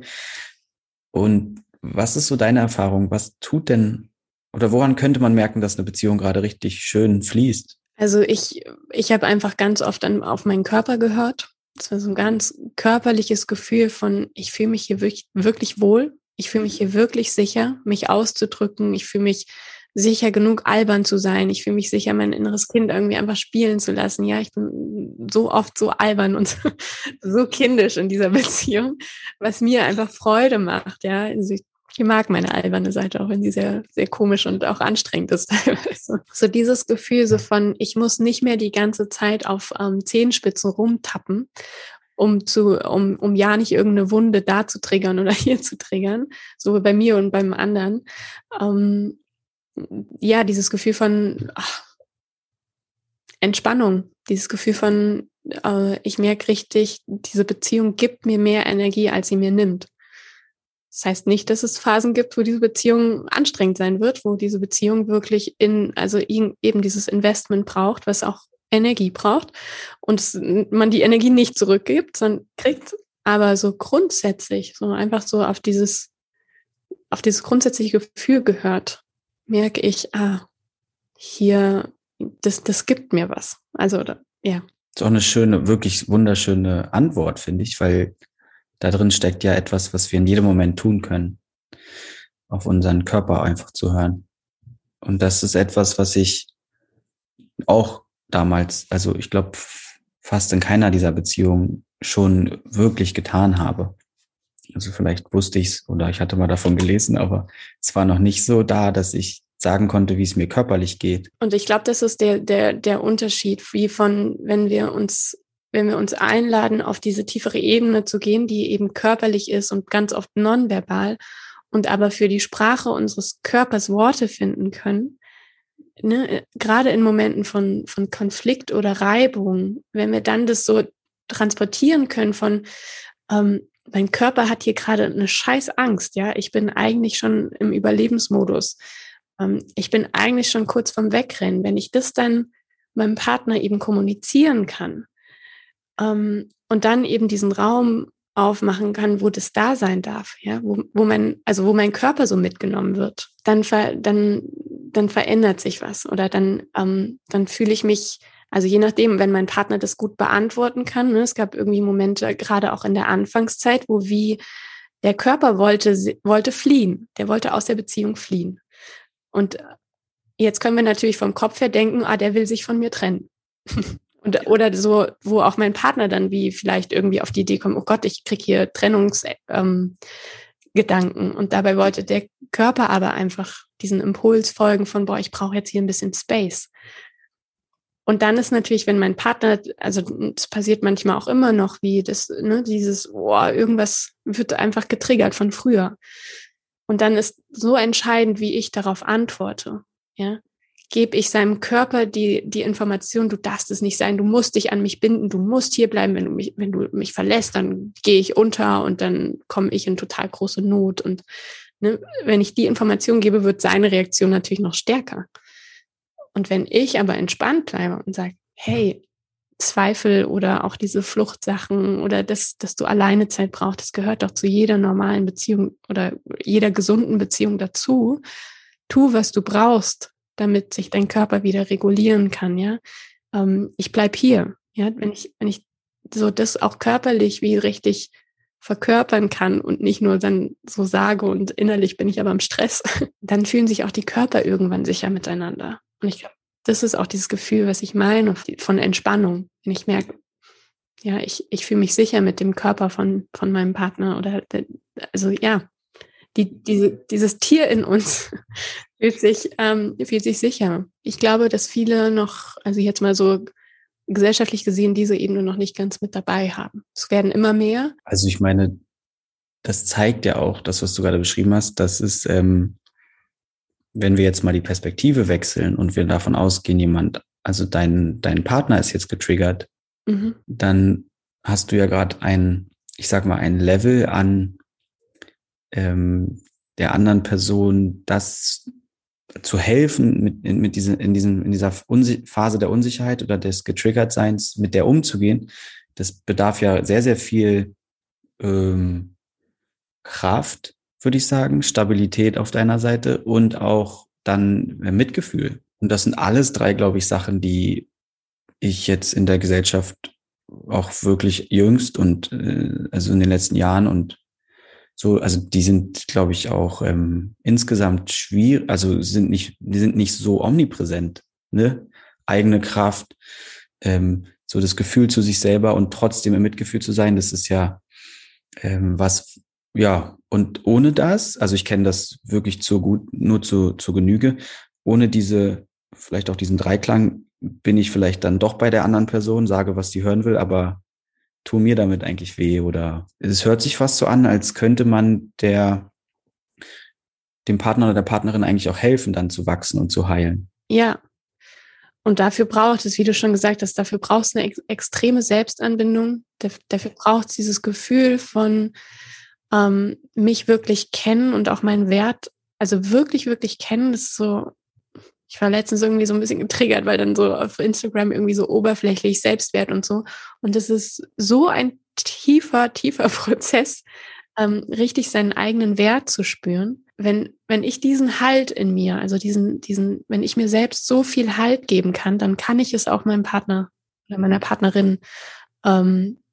Und was ist so deine Erfahrung? Was tut denn, oder woran könnte man merken, dass eine Beziehung gerade richtig schön fließt? Also ich, ich habe einfach ganz oft an, auf meinen Körper gehört. Das war so ein ganz körperliches Gefühl von, ich fühle mich hier wirklich, wirklich wohl ich fühle mich hier wirklich sicher, mich auszudrücken. Ich fühle mich sicher genug, albern zu sein. Ich fühle mich sicher, mein inneres Kind irgendwie einfach spielen zu lassen. Ja, ich bin so oft so albern und so kindisch in dieser Beziehung, was mir einfach Freude macht. Ja, also ich, ich mag meine alberne Seite, auch wenn sie sehr, sehr komisch und auch anstrengend ist teilweise. So dieses Gefühl so von, ich muss nicht mehr die ganze Zeit auf ähm, Zehenspitzen rumtappen um zu, um, um ja nicht irgendeine Wunde da zu triggern oder hier zu triggern, so bei mir und beim anderen. Ähm, ja, dieses Gefühl von ach, Entspannung, dieses Gefühl von, äh, ich merke richtig, diese Beziehung gibt mir mehr Energie, als sie mir nimmt. Das heißt nicht, dass es Phasen gibt, wo diese Beziehung anstrengend sein wird, wo diese Beziehung wirklich in, also eben dieses Investment braucht, was auch Energie braucht und man die Energie nicht zurückgibt, sondern kriegt, aber so grundsätzlich, so einfach so auf dieses, auf dieses grundsätzliche Gefühl gehört, merke ich, ah, hier, das, das gibt mir was. Also, ja. Das ist auch eine schöne, wirklich wunderschöne Antwort, finde ich, weil da drin steckt ja etwas, was wir in jedem Moment tun können, auf unseren Körper einfach zu hören. Und das ist etwas, was ich auch damals, also ich glaube, fast in keiner dieser Beziehungen schon wirklich getan habe. Also vielleicht wusste ich es oder ich hatte mal davon gelesen, aber es war noch nicht so da, dass ich sagen konnte, wie es mir körperlich geht. Und ich glaube, das ist der, der, der Unterschied, wie von, wenn wir uns, wenn wir uns einladen, auf diese tiefere Ebene zu gehen, die eben körperlich ist und ganz oft nonverbal und aber für die Sprache unseres Körpers Worte finden können, ne, gerade in Momenten von, von Konflikt oder Reibung, wenn wir dann das so transportieren können von, ähm, mein Körper hat hier gerade eine scheiß Angst, ja, ich bin eigentlich schon im Überlebensmodus. Ähm, ich bin eigentlich schon kurz vom Wegrennen. Wenn ich das dann meinem Partner eben kommunizieren kann ähm, und dann eben diesen Raum aufmachen kann, wo das da sein darf, ja, wo, wo mein, also wo mein Körper so mitgenommen wird, dann, ver, dann dann verändert sich was oder dann, ähm, dann fühle ich mich, also je nachdem, wenn mein Partner das gut beantworten kann, ne, es gab irgendwie Momente, gerade auch in der Anfangszeit, wo wie der Körper wollte, wollte fliehen, der wollte aus der Beziehung fliehen. Und jetzt können wir natürlich vom Kopf her denken, ah, der will sich von mir trennen. Und, oder so, wo auch mein Partner dann wie vielleicht irgendwie auf die Idee kommt, oh Gott, ich krieg hier Trennungs, ähm. Und dabei wollte der Körper aber einfach diesen Impuls folgen von, boah, ich brauche jetzt hier ein bisschen Space. Und dann ist natürlich, wenn mein Partner, also es passiert manchmal auch immer noch, wie das, ne, dieses, boah, irgendwas wird einfach getriggert von früher. Und dann ist so entscheidend, wie ich darauf antworte. Ja, gebe ich seinem Körper die, die Information, du darfst es nicht sein, du musst dich an mich binden, du musst hier bleiben, wenn du mich, wenn du mich verlässt, dann gehe ich unter und dann komme ich in total große Not. Und ne, wenn ich die Information gebe, wird seine Reaktion natürlich noch stärker. Und wenn ich aber entspannt bleibe und sage, hey, Zweifel oder auch diese Fluchtsachen oder das, dass du alleine Zeit brauchst, das gehört doch zu jeder normalen Beziehung oder jeder gesunden Beziehung dazu. Tu, was du brauchst, damit sich dein Körper wieder regulieren kann, ja. Ähm, ich bleib hier, ja, wenn ich, wenn ich so das auch körperlich wie richtig verkörpern kann und nicht nur dann so sage und innerlich bin ich aber im Stress, dann fühlen sich auch die Körper irgendwann sicher miteinander. Und ich glaube, das ist auch dieses Gefühl, was ich meine von Entspannung. Wenn ich merke, ja, ich, ich fühle mich sicher mit dem Körper von, von meinem Partner oder also ja, die, diese, dieses Tier in uns fühlt sich, ähm, fühlt sich sicher. Ich glaube, dass viele noch, also jetzt mal so gesellschaftlich gesehen, diese Ebene noch nicht ganz mit dabei haben. Es werden immer mehr. Also ich meine, das zeigt ja auch, das, was du gerade beschrieben hast, dass es, ähm, wenn wir jetzt mal die Perspektive wechseln und wir davon ausgehen, jemand, also dein, dein Partner ist jetzt getriggert, mhm. dann hast du ja gerade ein, ich sag mal, ein Level an ähm, der anderen Person, das zu helfen, mit, mit diese, in, diesem, in dieser Unsi Phase der Unsicherheit oder des Getriggertseins mit der umzugehen, das bedarf ja sehr, sehr viel ähm, Kraft, würde ich sagen, Stabilität auf deiner Seite und auch dann Mitgefühl. Und das sind alles drei, glaube ich, Sachen, die ich jetzt in der Gesellschaft auch wirklich jüngst und äh, also in den letzten Jahren und so, also die sind, glaube ich, auch ähm, insgesamt schwierig, also sind nicht, die sind nicht so omnipräsent, ne? Eigene Kraft, ähm, so das Gefühl zu sich selber und trotzdem im Mitgefühl zu sein, das ist ja ähm, was, ja, und ohne das, also ich kenne das wirklich zu gut, nur zu, zu Genüge, ohne diese, vielleicht auch diesen Dreiklang, bin ich vielleicht dann doch bei der anderen Person, sage, was sie hören will, aber tu mir damit eigentlich weh? Oder es hört sich fast so an, als könnte man der, dem Partner oder der Partnerin eigentlich auch helfen, dann zu wachsen und zu heilen. Ja. Und dafür braucht es, wie du schon gesagt hast, dafür braucht es eine ex extreme Selbstanbindung. Dafür braucht es dieses Gefühl von ähm, mich wirklich kennen und auch meinen Wert, also wirklich, wirklich kennen. Das ist so ich war letztens irgendwie so ein bisschen getriggert, weil dann so auf Instagram irgendwie so oberflächlich Selbstwert und so. Und es ist so ein tiefer, tiefer Prozess, ähm, richtig seinen eigenen Wert zu spüren. Wenn, wenn ich diesen Halt in mir, also diesen, diesen, wenn ich mir selbst so viel Halt geben kann, dann kann ich es auch meinem Partner oder meiner Partnerin ähm,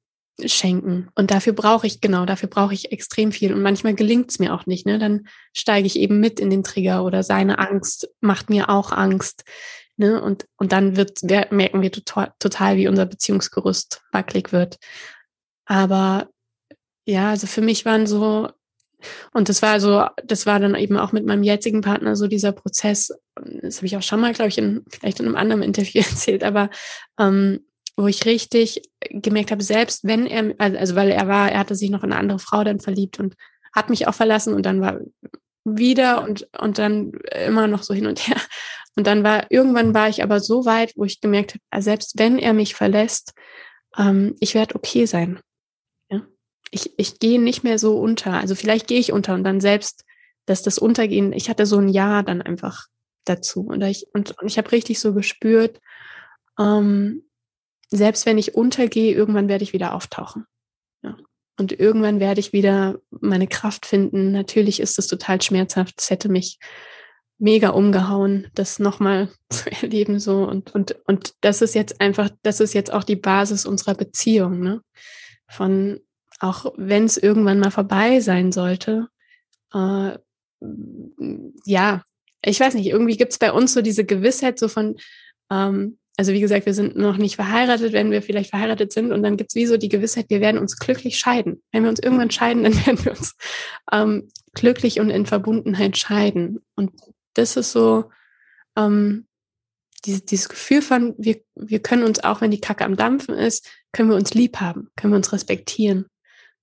schenken. Und dafür brauche ich, genau, dafür brauche ich extrem viel. Und manchmal gelingt es mir auch nicht. Ne? Dann steige ich eben mit in den Trigger oder seine Angst macht mir auch Angst. Ne? Und, und dann wird, merken wir total, total, wie unser Beziehungsgerüst wackelig wird. Aber ja, also für mich waren so, und das war so, das war dann eben auch mit meinem jetzigen Partner so dieser Prozess, das habe ich auch schon mal, glaube ich, in, vielleicht in einem anderen Interview erzählt, aber ähm, wo ich richtig gemerkt habe, selbst wenn er, also, also weil er war, er hatte sich noch in eine andere Frau dann verliebt und hat mich auch verlassen und dann war wieder und, und dann immer noch so hin und her. Und dann war, irgendwann war ich aber so weit, wo ich gemerkt habe, also selbst wenn er mich verlässt, ähm, ich werde okay sein. Ja? Ich, ich gehe nicht mehr so unter. Also vielleicht gehe ich unter und dann selbst, dass das Untergehen, ich hatte so ein Ja dann einfach dazu. Und ich, und, und ich habe richtig so gespürt, ähm, selbst wenn ich untergehe, irgendwann werde ich wieder auftauchen. Ja. Und irgendwann werde ich wieder meine Kraft finden. Natürlich ist es total schmerzhaft. Es hätte mich mega umgehauen, das nochmal zu erleben so. Und, und, und das ist jetzt einfach, das ist jetzt auch die Basis unserer Beziehung, ne? Von, auch wenn es irgendwann mal vorbei sein sollte, äh, ja, ich weiß nicht, irgendwie gibt es bei uns so diese Gewissheit so von, ähm, also wie gesagt, wir sind noch nicht verheiratet, wenn wir vielleicht verheiratet sind und dann gibt's wie so die Gewissheit, wir werden uns glücklich scheiden. Wenn wir uns irgendwann scheiden, dann werden wir uns ähm, glücklich und in Verbundenheit scheiden. Und das ist so ähm, dieses, dieses Gefühl von, wir, wir können uns auch, wenn die Kacke am Dampfen ist, können wir uns lieb haben, können wir uns respektieren,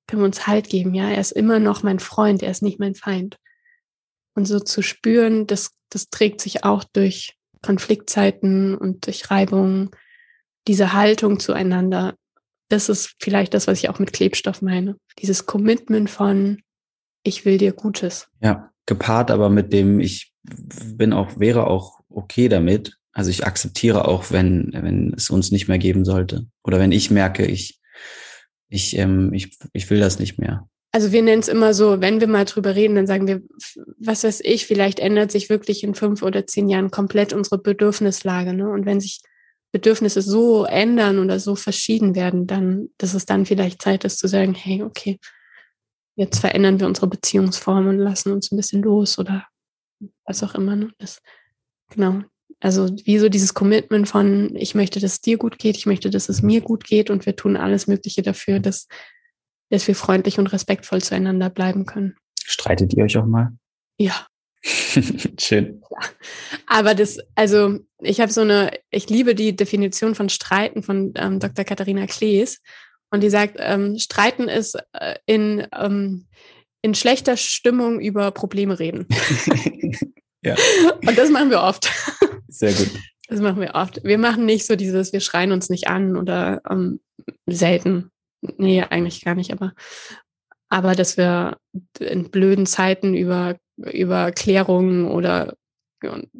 können wir uns Halt geben. Ja, er ist immer noch mein Freund, er ist nicht mein Feind. Und so zu spüren, das, das trägt sich auch durch Konfliktzeiten und durch Reibungen, diese Haltung zueinander, das ist vielleicht das, was ich auch mit Klebstoff meine. Dieses Commitment von, ich will dir Gutes. Ja, gepaart aber mit dem, ich bin auch, wäre auch okay damit. Also ich akzeptiere auch, wenn, wenn es uns nicht mehr geben sollte. Oder wenn ich merke, ich, ich, ähm, ich, ich will das nicht mehr also wir nennen es immer so, wenn wir mal drüber reden, dann sagen wir, was weiß ich, vielleicht ändert sich wirklich in fünf oder zehn Jahren komplett unsere Bedürfnislage. Ne? Und wenn sich Bedürfnisse so ändern oder so verschieden werden, dann, dass es dann vielleicht Zeit ist zu sagen, hey, okay, jetzt verändern wir unsere Beziehungsform und lassen uns ein bisschen los oder was auch immer. Ne? Das, genau. Also wie so dieses Commitment von, ich möchte, dass es dir gut geht, ich möchte, dass es mir gut geht und wir tun alles Mögliche dafür, dass, dass wir freundlich und respektvoll zueinander bleiben können. Streitet ihr euch auch mal? Ja. Schön. Ja. Aber das, also ich habe so eine, ich liebe die Definition von Streiten von ähm, Dr. Katharina Klees. Und die sagt, ähm, Streiten ist äh, in, ähm, in schlechter Stimmung über Probleme reden. ja. Und das machen wir oft. Sehr gut. Das machen wir oft. Wir machen nicht so dieses, wir schreien uns nicht an oder ähm, selten. Nee, eigentlich gar nicht, aber, aber dass wir in blöden Zeiten über, über Klärungen oder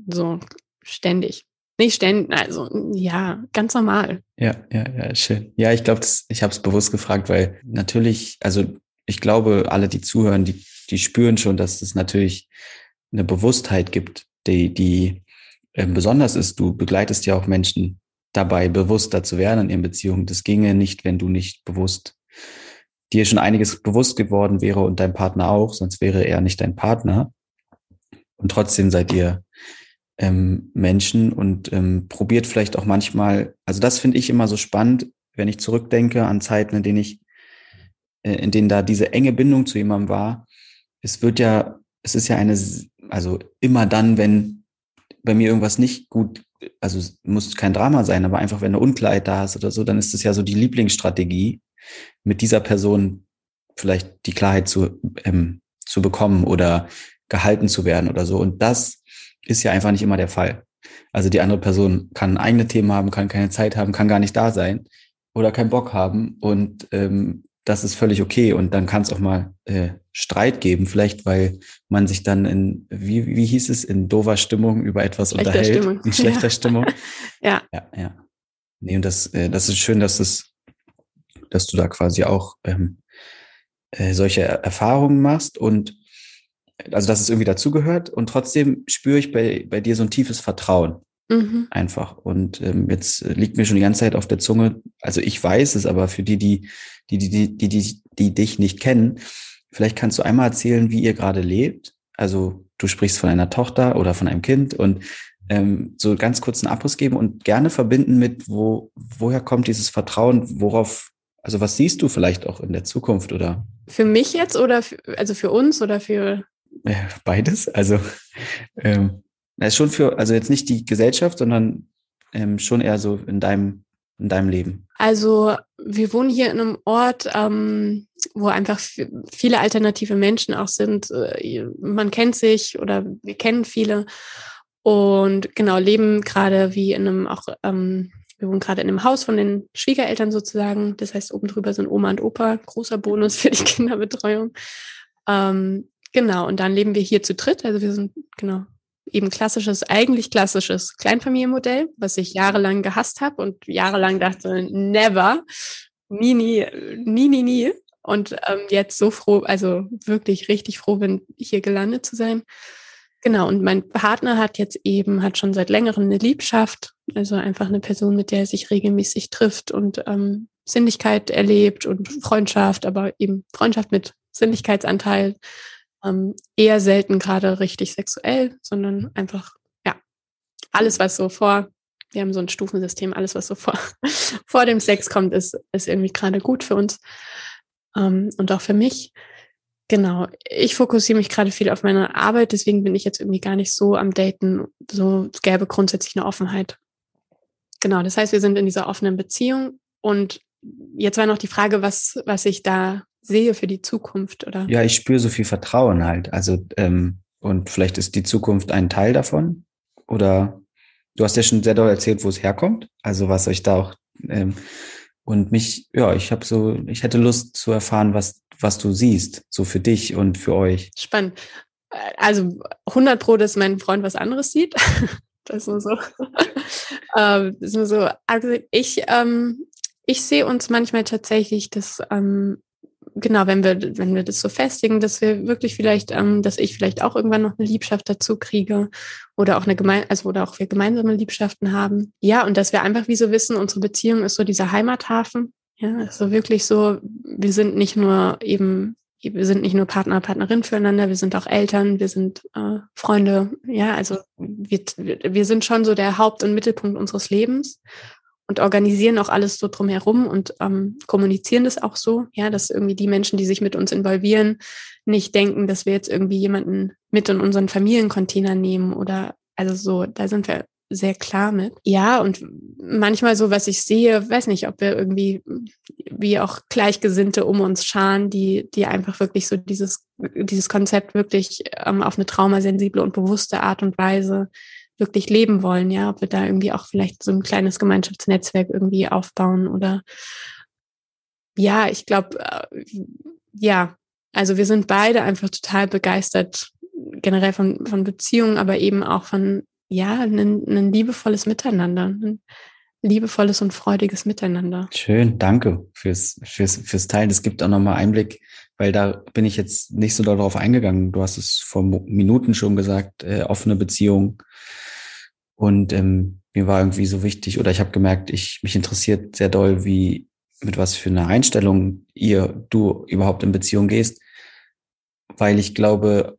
so ständig. Nicht ständig, also ja, ganz normal. Ja, ja, ja, schön. Ja, ich glaube, ich habe es bewusst gefragt, weil natürlich, also ich glaube, alle, die zuhören, die, die spüren schon, dass es natürlich eine Bewusstheit gibt, die, die ähm, besonders ist. Du begleitest ja auch Menschen dabei, bewusster zu werden in ihren Beziehungen. Das ginge nicht, wenn du nicht bewusst dir schon einiges bewusst geworden wäre und dein Partner auch, sonst wäre er nicht dein Partner. Und trotzdem seid ihr ähm, Menschen und ähm, probiert vielleicht auch manchmal, also das finde ich immer so spannend, wenn ich zurückdenke an Zeiten, in denen ich, äh, in denen da diese enge Bindung zu jemandem war. Es wird ja, es ist ja eine, also immer dann, wenn bei mir irgendwas nicht gut, also muss kein Drama sein, aber einfach wenn eine Unklarheit da ist oder so, dann ist es ja so die Lieblingsstrategie, mit dieser Person vielleicht die Klarheit zu, ähm, zu bekommen oder gehalten zu werden oder so. Und das ist ja einfach nicht immer der Fall. Also die andere Person kann eigene Themen haben, kann keine Zeit haben, kann gar nicht da sein oder keinen Bock haben. Und ähm, das ist völlig okay. Und dann kann es auch mal äh, Streit geben, vielleicht weil man sich dann in, wie, wie hieß es, in dover Stimmung über etwas schlechter unterhält. Stimmung. In schlechter ja. Stimmung. ja. Ja, ja. Nee, und das, äh, das ist schön, dass es, dass du da quasi auch ähm, äh, solche Erfahrungen machst und also dass es irgendwie dazugehört und trotzdem spüre ich bei, bei dir so ein tiefes Vertrauen. Mhm. Einfach. Und ähm, jetzt liegt mir schon die ganze Zeit auf der Zunge, also ich weiß es, aber für die, die, die, die, die, die, die, die dich nicht kennen, vielleicht kannst du einmal erzählen, wie ihr gerade lebt. Also du sprichst von einer Tochter oder von einem Kind und ähm, so ganz kurz einen Abriss geben und gerne verbinden mit, wo, woher kommt dieses Vertrauen, worauf, also was siehst du vielleicht auch in der Zukunft oder? Für mich jetzt oder für, also für uns oder für Beides. Also ähm, ist schon für, also jetzt nicht die Gesellschaft, sondern ähm, schon eher so in deinem, in deinem Leben. Also wir wohnen hier in einem Ort, ähm, wo einfach viele alternative Menschen auch sind. Äh, man kennt sich oder wir kennen viele und genau leben gerade wie in einem auch ähm, wir wohnen gerade in einem Haus von den Schwiegereltern sozusagen. Das heißt, oben drüber sind Oma und Opa. Großer Bonus für die Kinderbetreuung. Ähm, Genau, und dann leben wir hier zu dritt. Also wir sind, genau, eben klassisches, eigentlich klassisches Kleinfamilienmodell, was ich jahrelang gehasst habe und jahrelang dachte, never, nie, nie, nie, nie, nie. Und ähm, jetzt so froh, also wirklich richtig froh bin, hier gelandet zu sein. Genau, und mein Partner hat jetzt eben, hat schon seit längerem eine Liebschaft, also einfach eine Person, mit der er sich regelmäßig trifft und ähm, Sinnlichkeit erlebt und Freundschaft, aber eben Freundschaft mit Sinnlichkeitsanteil ähm, eher selten gerade richtig sexuell, sondern einfach, ja, alles, was so vor, wir haben so ein Stufensystem, alles, was so vor, vor dem Sex kommt, ist, ist irgendwie gerade gut für uns ähm, und auch für mich. Genau, ich fokussiere mich gerade viel auf meine Arbeit, deswegen bin ich jetzt irgendwie gar nicht so am Daten, so gäbe grundsätzlich eine Offenheit. Genau, das heißt, wir sind in dieser offenen Beziehung und jetzt war noch die Frage, was, was ich da sehe für die Zukunft, oder? Ja, ich spüre so viel Vertrauen halt. Also, ähm, und vielleicht ist die Zukunft ein Teil davon. Oder du hast ja schon sehr doll erzählt, wo es herkommt. Also was euch da auch ähm, und mich, ja, ich habe so, ich hätte Lust zu erfahren, was, was du siehst, so für dich und für euch. Spannend. Also 100 Pro, dass mein Freund was anderes sieht. das ist nur so. ähm, das ist nur so. Also ich, ähm, ich sehe uns manchmal tatsächlich, dass ähm, genau, wenn wir, wenn wir das so festigen, dass wir wirklich vielleicht, ähm, dass ich vielleicht auch irgendwann noch eine Liebschaft dazu kriege oder auch eine gemein, also oder auch wir gemeinsame Liebschaften haben. Ja, und dass wir einfach wie so wissen, unsere Beziehung ist so dieser Heimathafen. Ja, also wirklich so, wir sind nicht nur eben wir sind nicht nur Partner, Partnerin füreinander, wir sind auch Eltern, wir sind äh, Freunde. Ja, also wir, wir sind schon so der Haupt- und Mittelpunkt unseres Lebens und organisieren auch alles so drumherum und ähm, kommunizieren das auch so, ja, dass irgendwie die Menschen, die sich mit uns involvieren, nicht denken, dass wir jetzt irgendwie jemanden mit in unseren Familiencontainer nehmen oder also so, da sind wir sehr klar mit. Ja, und manchmal so, was ich sehe, weiß nicht, ob wir irgendwie wie auch Gleichgesinnte um uns scharen, die, die einfach wirklich so dieses, dieses Konzept wirklich ähm, auf eine traumasensible und bewusste Art und Weise wirklich leben wollen, ja, ob wir da irgendwie auch vielleicht so ein kleines Gemeinschaftsnetzwerk irgendwie aufbauen oder ja, ich glaube, äh, ja, also wir sind beide einfach total begeistert generell von, von Beziehungen, aber eben auch von ja, ein, liebevolles Miteinander, ein liebevolles und freudiges Miteinander. Schön, danke fürs, fürs, fürs Teilen. Das gibt auch nochmal Einblick, weil da bin ich jetzt nicht so darauf eingegangen. Du hast es vor Minuten schon gesagt, äh, offene Beziehung. Und ähm, mir war irgendwie so wichtig, oder ich habe gemerkt, ich mich interessiert sehr doll, wie mit was für einer Einstellung ihr, du überhaupt in Beziehung gehst, weil ich glaube,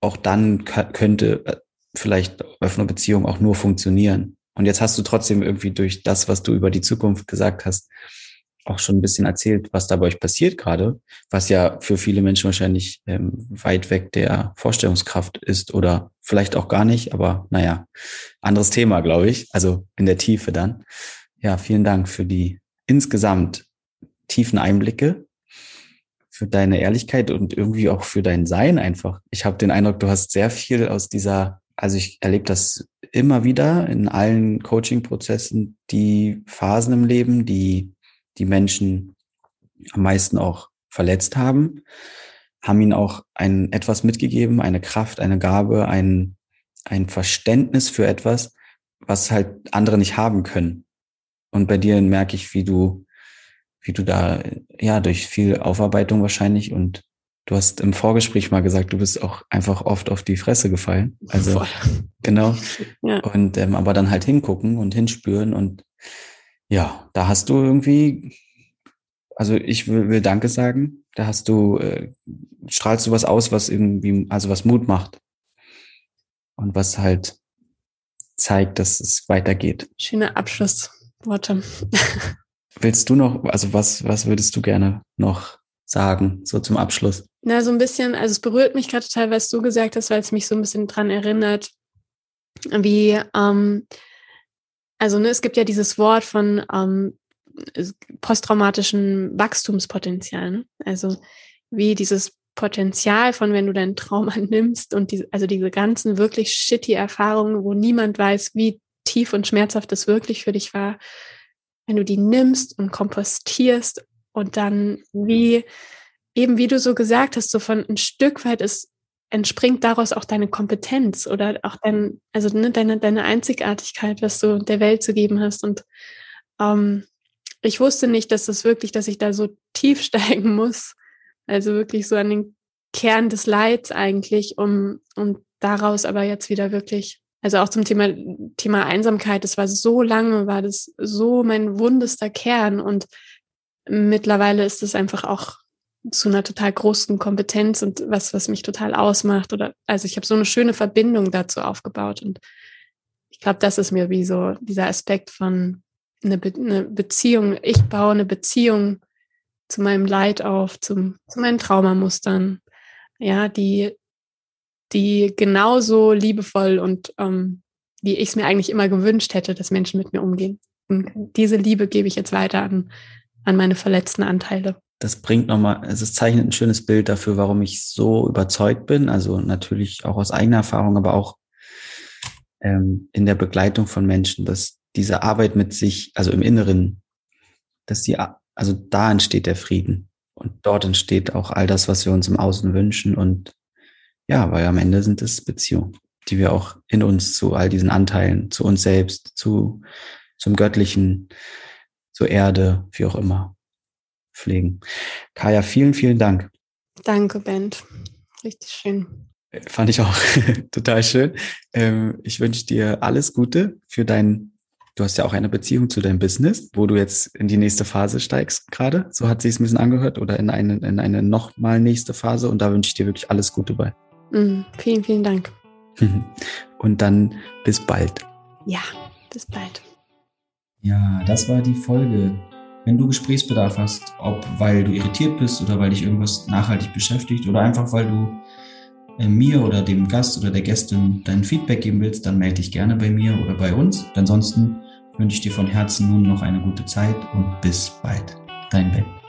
auch dann könnte äh, vielleicht offene Beziehung auch nur funktionieren. Und jetzt hast du trotzdem irgendwie durch das, was du über die Zukunft gesagt hast, auch schon ein bisschen erzählt, was da bei euch passiert gerade, was ja für viele Menschen wahrscheinlich ähm, weit weg der Vorstellungskraft ist oder vielleicht auch gar nicht, aber naja, anderes Thema, glaube ich, also in der Tiefe dann. Ja, vielen Dank für die insgesamt tiefen Einblicke, für deine Ehrlichkeit und irgendwie auch für dein Sein einfach. Ich habe den Eindruck, du hast sehr viel aus dieser also ich erlebe das immer wieder in allen Coaching-Prozessen, die Phasen im Leben, die die Menschen am meisten auch verletzt haben, haben ihnen auch ein etwas mitgegeben, eine Kraft, eine Gabe, ein, ein Verständnis für etwas, was halt andere nicht haben können. Und bei dir merke ich, wie du, wie du da, ja, durch viel Aufarbeitung wahrscheinlich und Du hast im Vorgespräch mal gesagt, du bist auch einfach oft auf die Fresse gefallen. Also Voll. genau. Ja. Und ähm, aber dann halt hingucken und hinspüren und ja, da hast du irgendwie, also ich will, will Danke sagen. Da hast du äh, strahlst du was aus, was irgendwie, also was Mut macht und was halt zeigt, dass es weitergeht. Schöne Abschlussworte. Willst du noch, also was was würdest du gerne noch sagen, so zum Abschluss? Na, so ein bisschen, also es berührt mich gerade total, was du gesagt hast, weil es mich so ein bisschen dran erinnert, wie, ähm, also ne, es gibt ja dieses Wort von ähm, posttraumatischen Wachstumspotenzial, ne? also wie dieses Potenzial von, wenn du deinen Trauma nimmst und die, also diese ganzen wirklich shitty Erfahrungen, wo niemand weiß, wie tief und schmerzhaft das wirklich für dich war, wenn du die nimmst und kompostierst und dann wie, eben wie du so gesagt hast, so von ein Stück weit ist, entspringt daraus auch deine Kompetenz oder auch dein, also ne, deine, deine Einzigartigkeit, was du der Welt zu geben hast. Und ähm, ich wusste nicht, dass das wirklich, dass ich da so tief steigen muss. Also wirklich so an den Kern des Leids eigentlich, um, um daraus aber jetzt wieder wirklich, also auch zum Thema, Thema Einsamkeit, das war so lange, war das so mein wundester Kern und mittlerweile ist es einfach auch zu einer total großen Kompetenz und was, was mich total ausmacht. Oder also ich habe so eine schöne Verbindung dazu aufgebaut. Und ich glaube, das ist mir wie so dieser Aspekt von eine, Be eine Beziehung. Ich baue eine Beziehung zu meinem Leid auf, zum, zu meinen Traumamustern, ja, die, die genauso liebevoll und ähm, wie ich es mir eigentlich immer gewünscht hätte, dass Menschen mit mir umgehen. Und diese Liebe gebe ich jetzt weiter an an meine verletzten Anteile. Das bringt nochmal, also es zeichnet ein schönes Bild dafür, warum ich so überzeugt bin. Also natürlich auch aus eigener Erfahrung, aber auch ähm, in der Begleitung von Menschen, dass diese Arbeit mit sich, also im Inneren, dass die, also da entsteht der Frieden. Und dort entsteht auch all das, was wir uns im Außen wünschen. Und ja, weil am Ende sind es Beziehungen, die wir auch in uns zu all diesen Anteilen, zu uns selbst, zu, zum Göttlichen, zur Erde, wie auch immer, pflegen. Kaya, vielen, vielen Dank. Danke, Bent. Richtig schön. Fand ich auch total schön. Ähm, ich wünsche dir alles Gute für dein Du hast ja auch eine Beziehung zu deinem Business, wo du jetzt in die nächste Phase steigst gerade. So hat sich ein bisschen angehört oder in eine, in eine nochmal nächste Phase. Und da wünsche ich dir wirklich alles Gute bei. Mm, vielen, vielen Dank. Und dann bis bald. Ja, bis bald. Ja, das war die Folge. Wenn du Gesprächsbedarf hast, ob weil du irritiert bist oder weil dich irgendwas nachhaltig beschäftigt oder einfach weil du äh, mir oder dem Gast oder der Gästin dein Feedback geben willst, dann melde dich gerne bei mir oder bei uns. ansonsten wünsche ich dir von Herzen nun noch eine gute Zeit und bis bald. Dein Ben.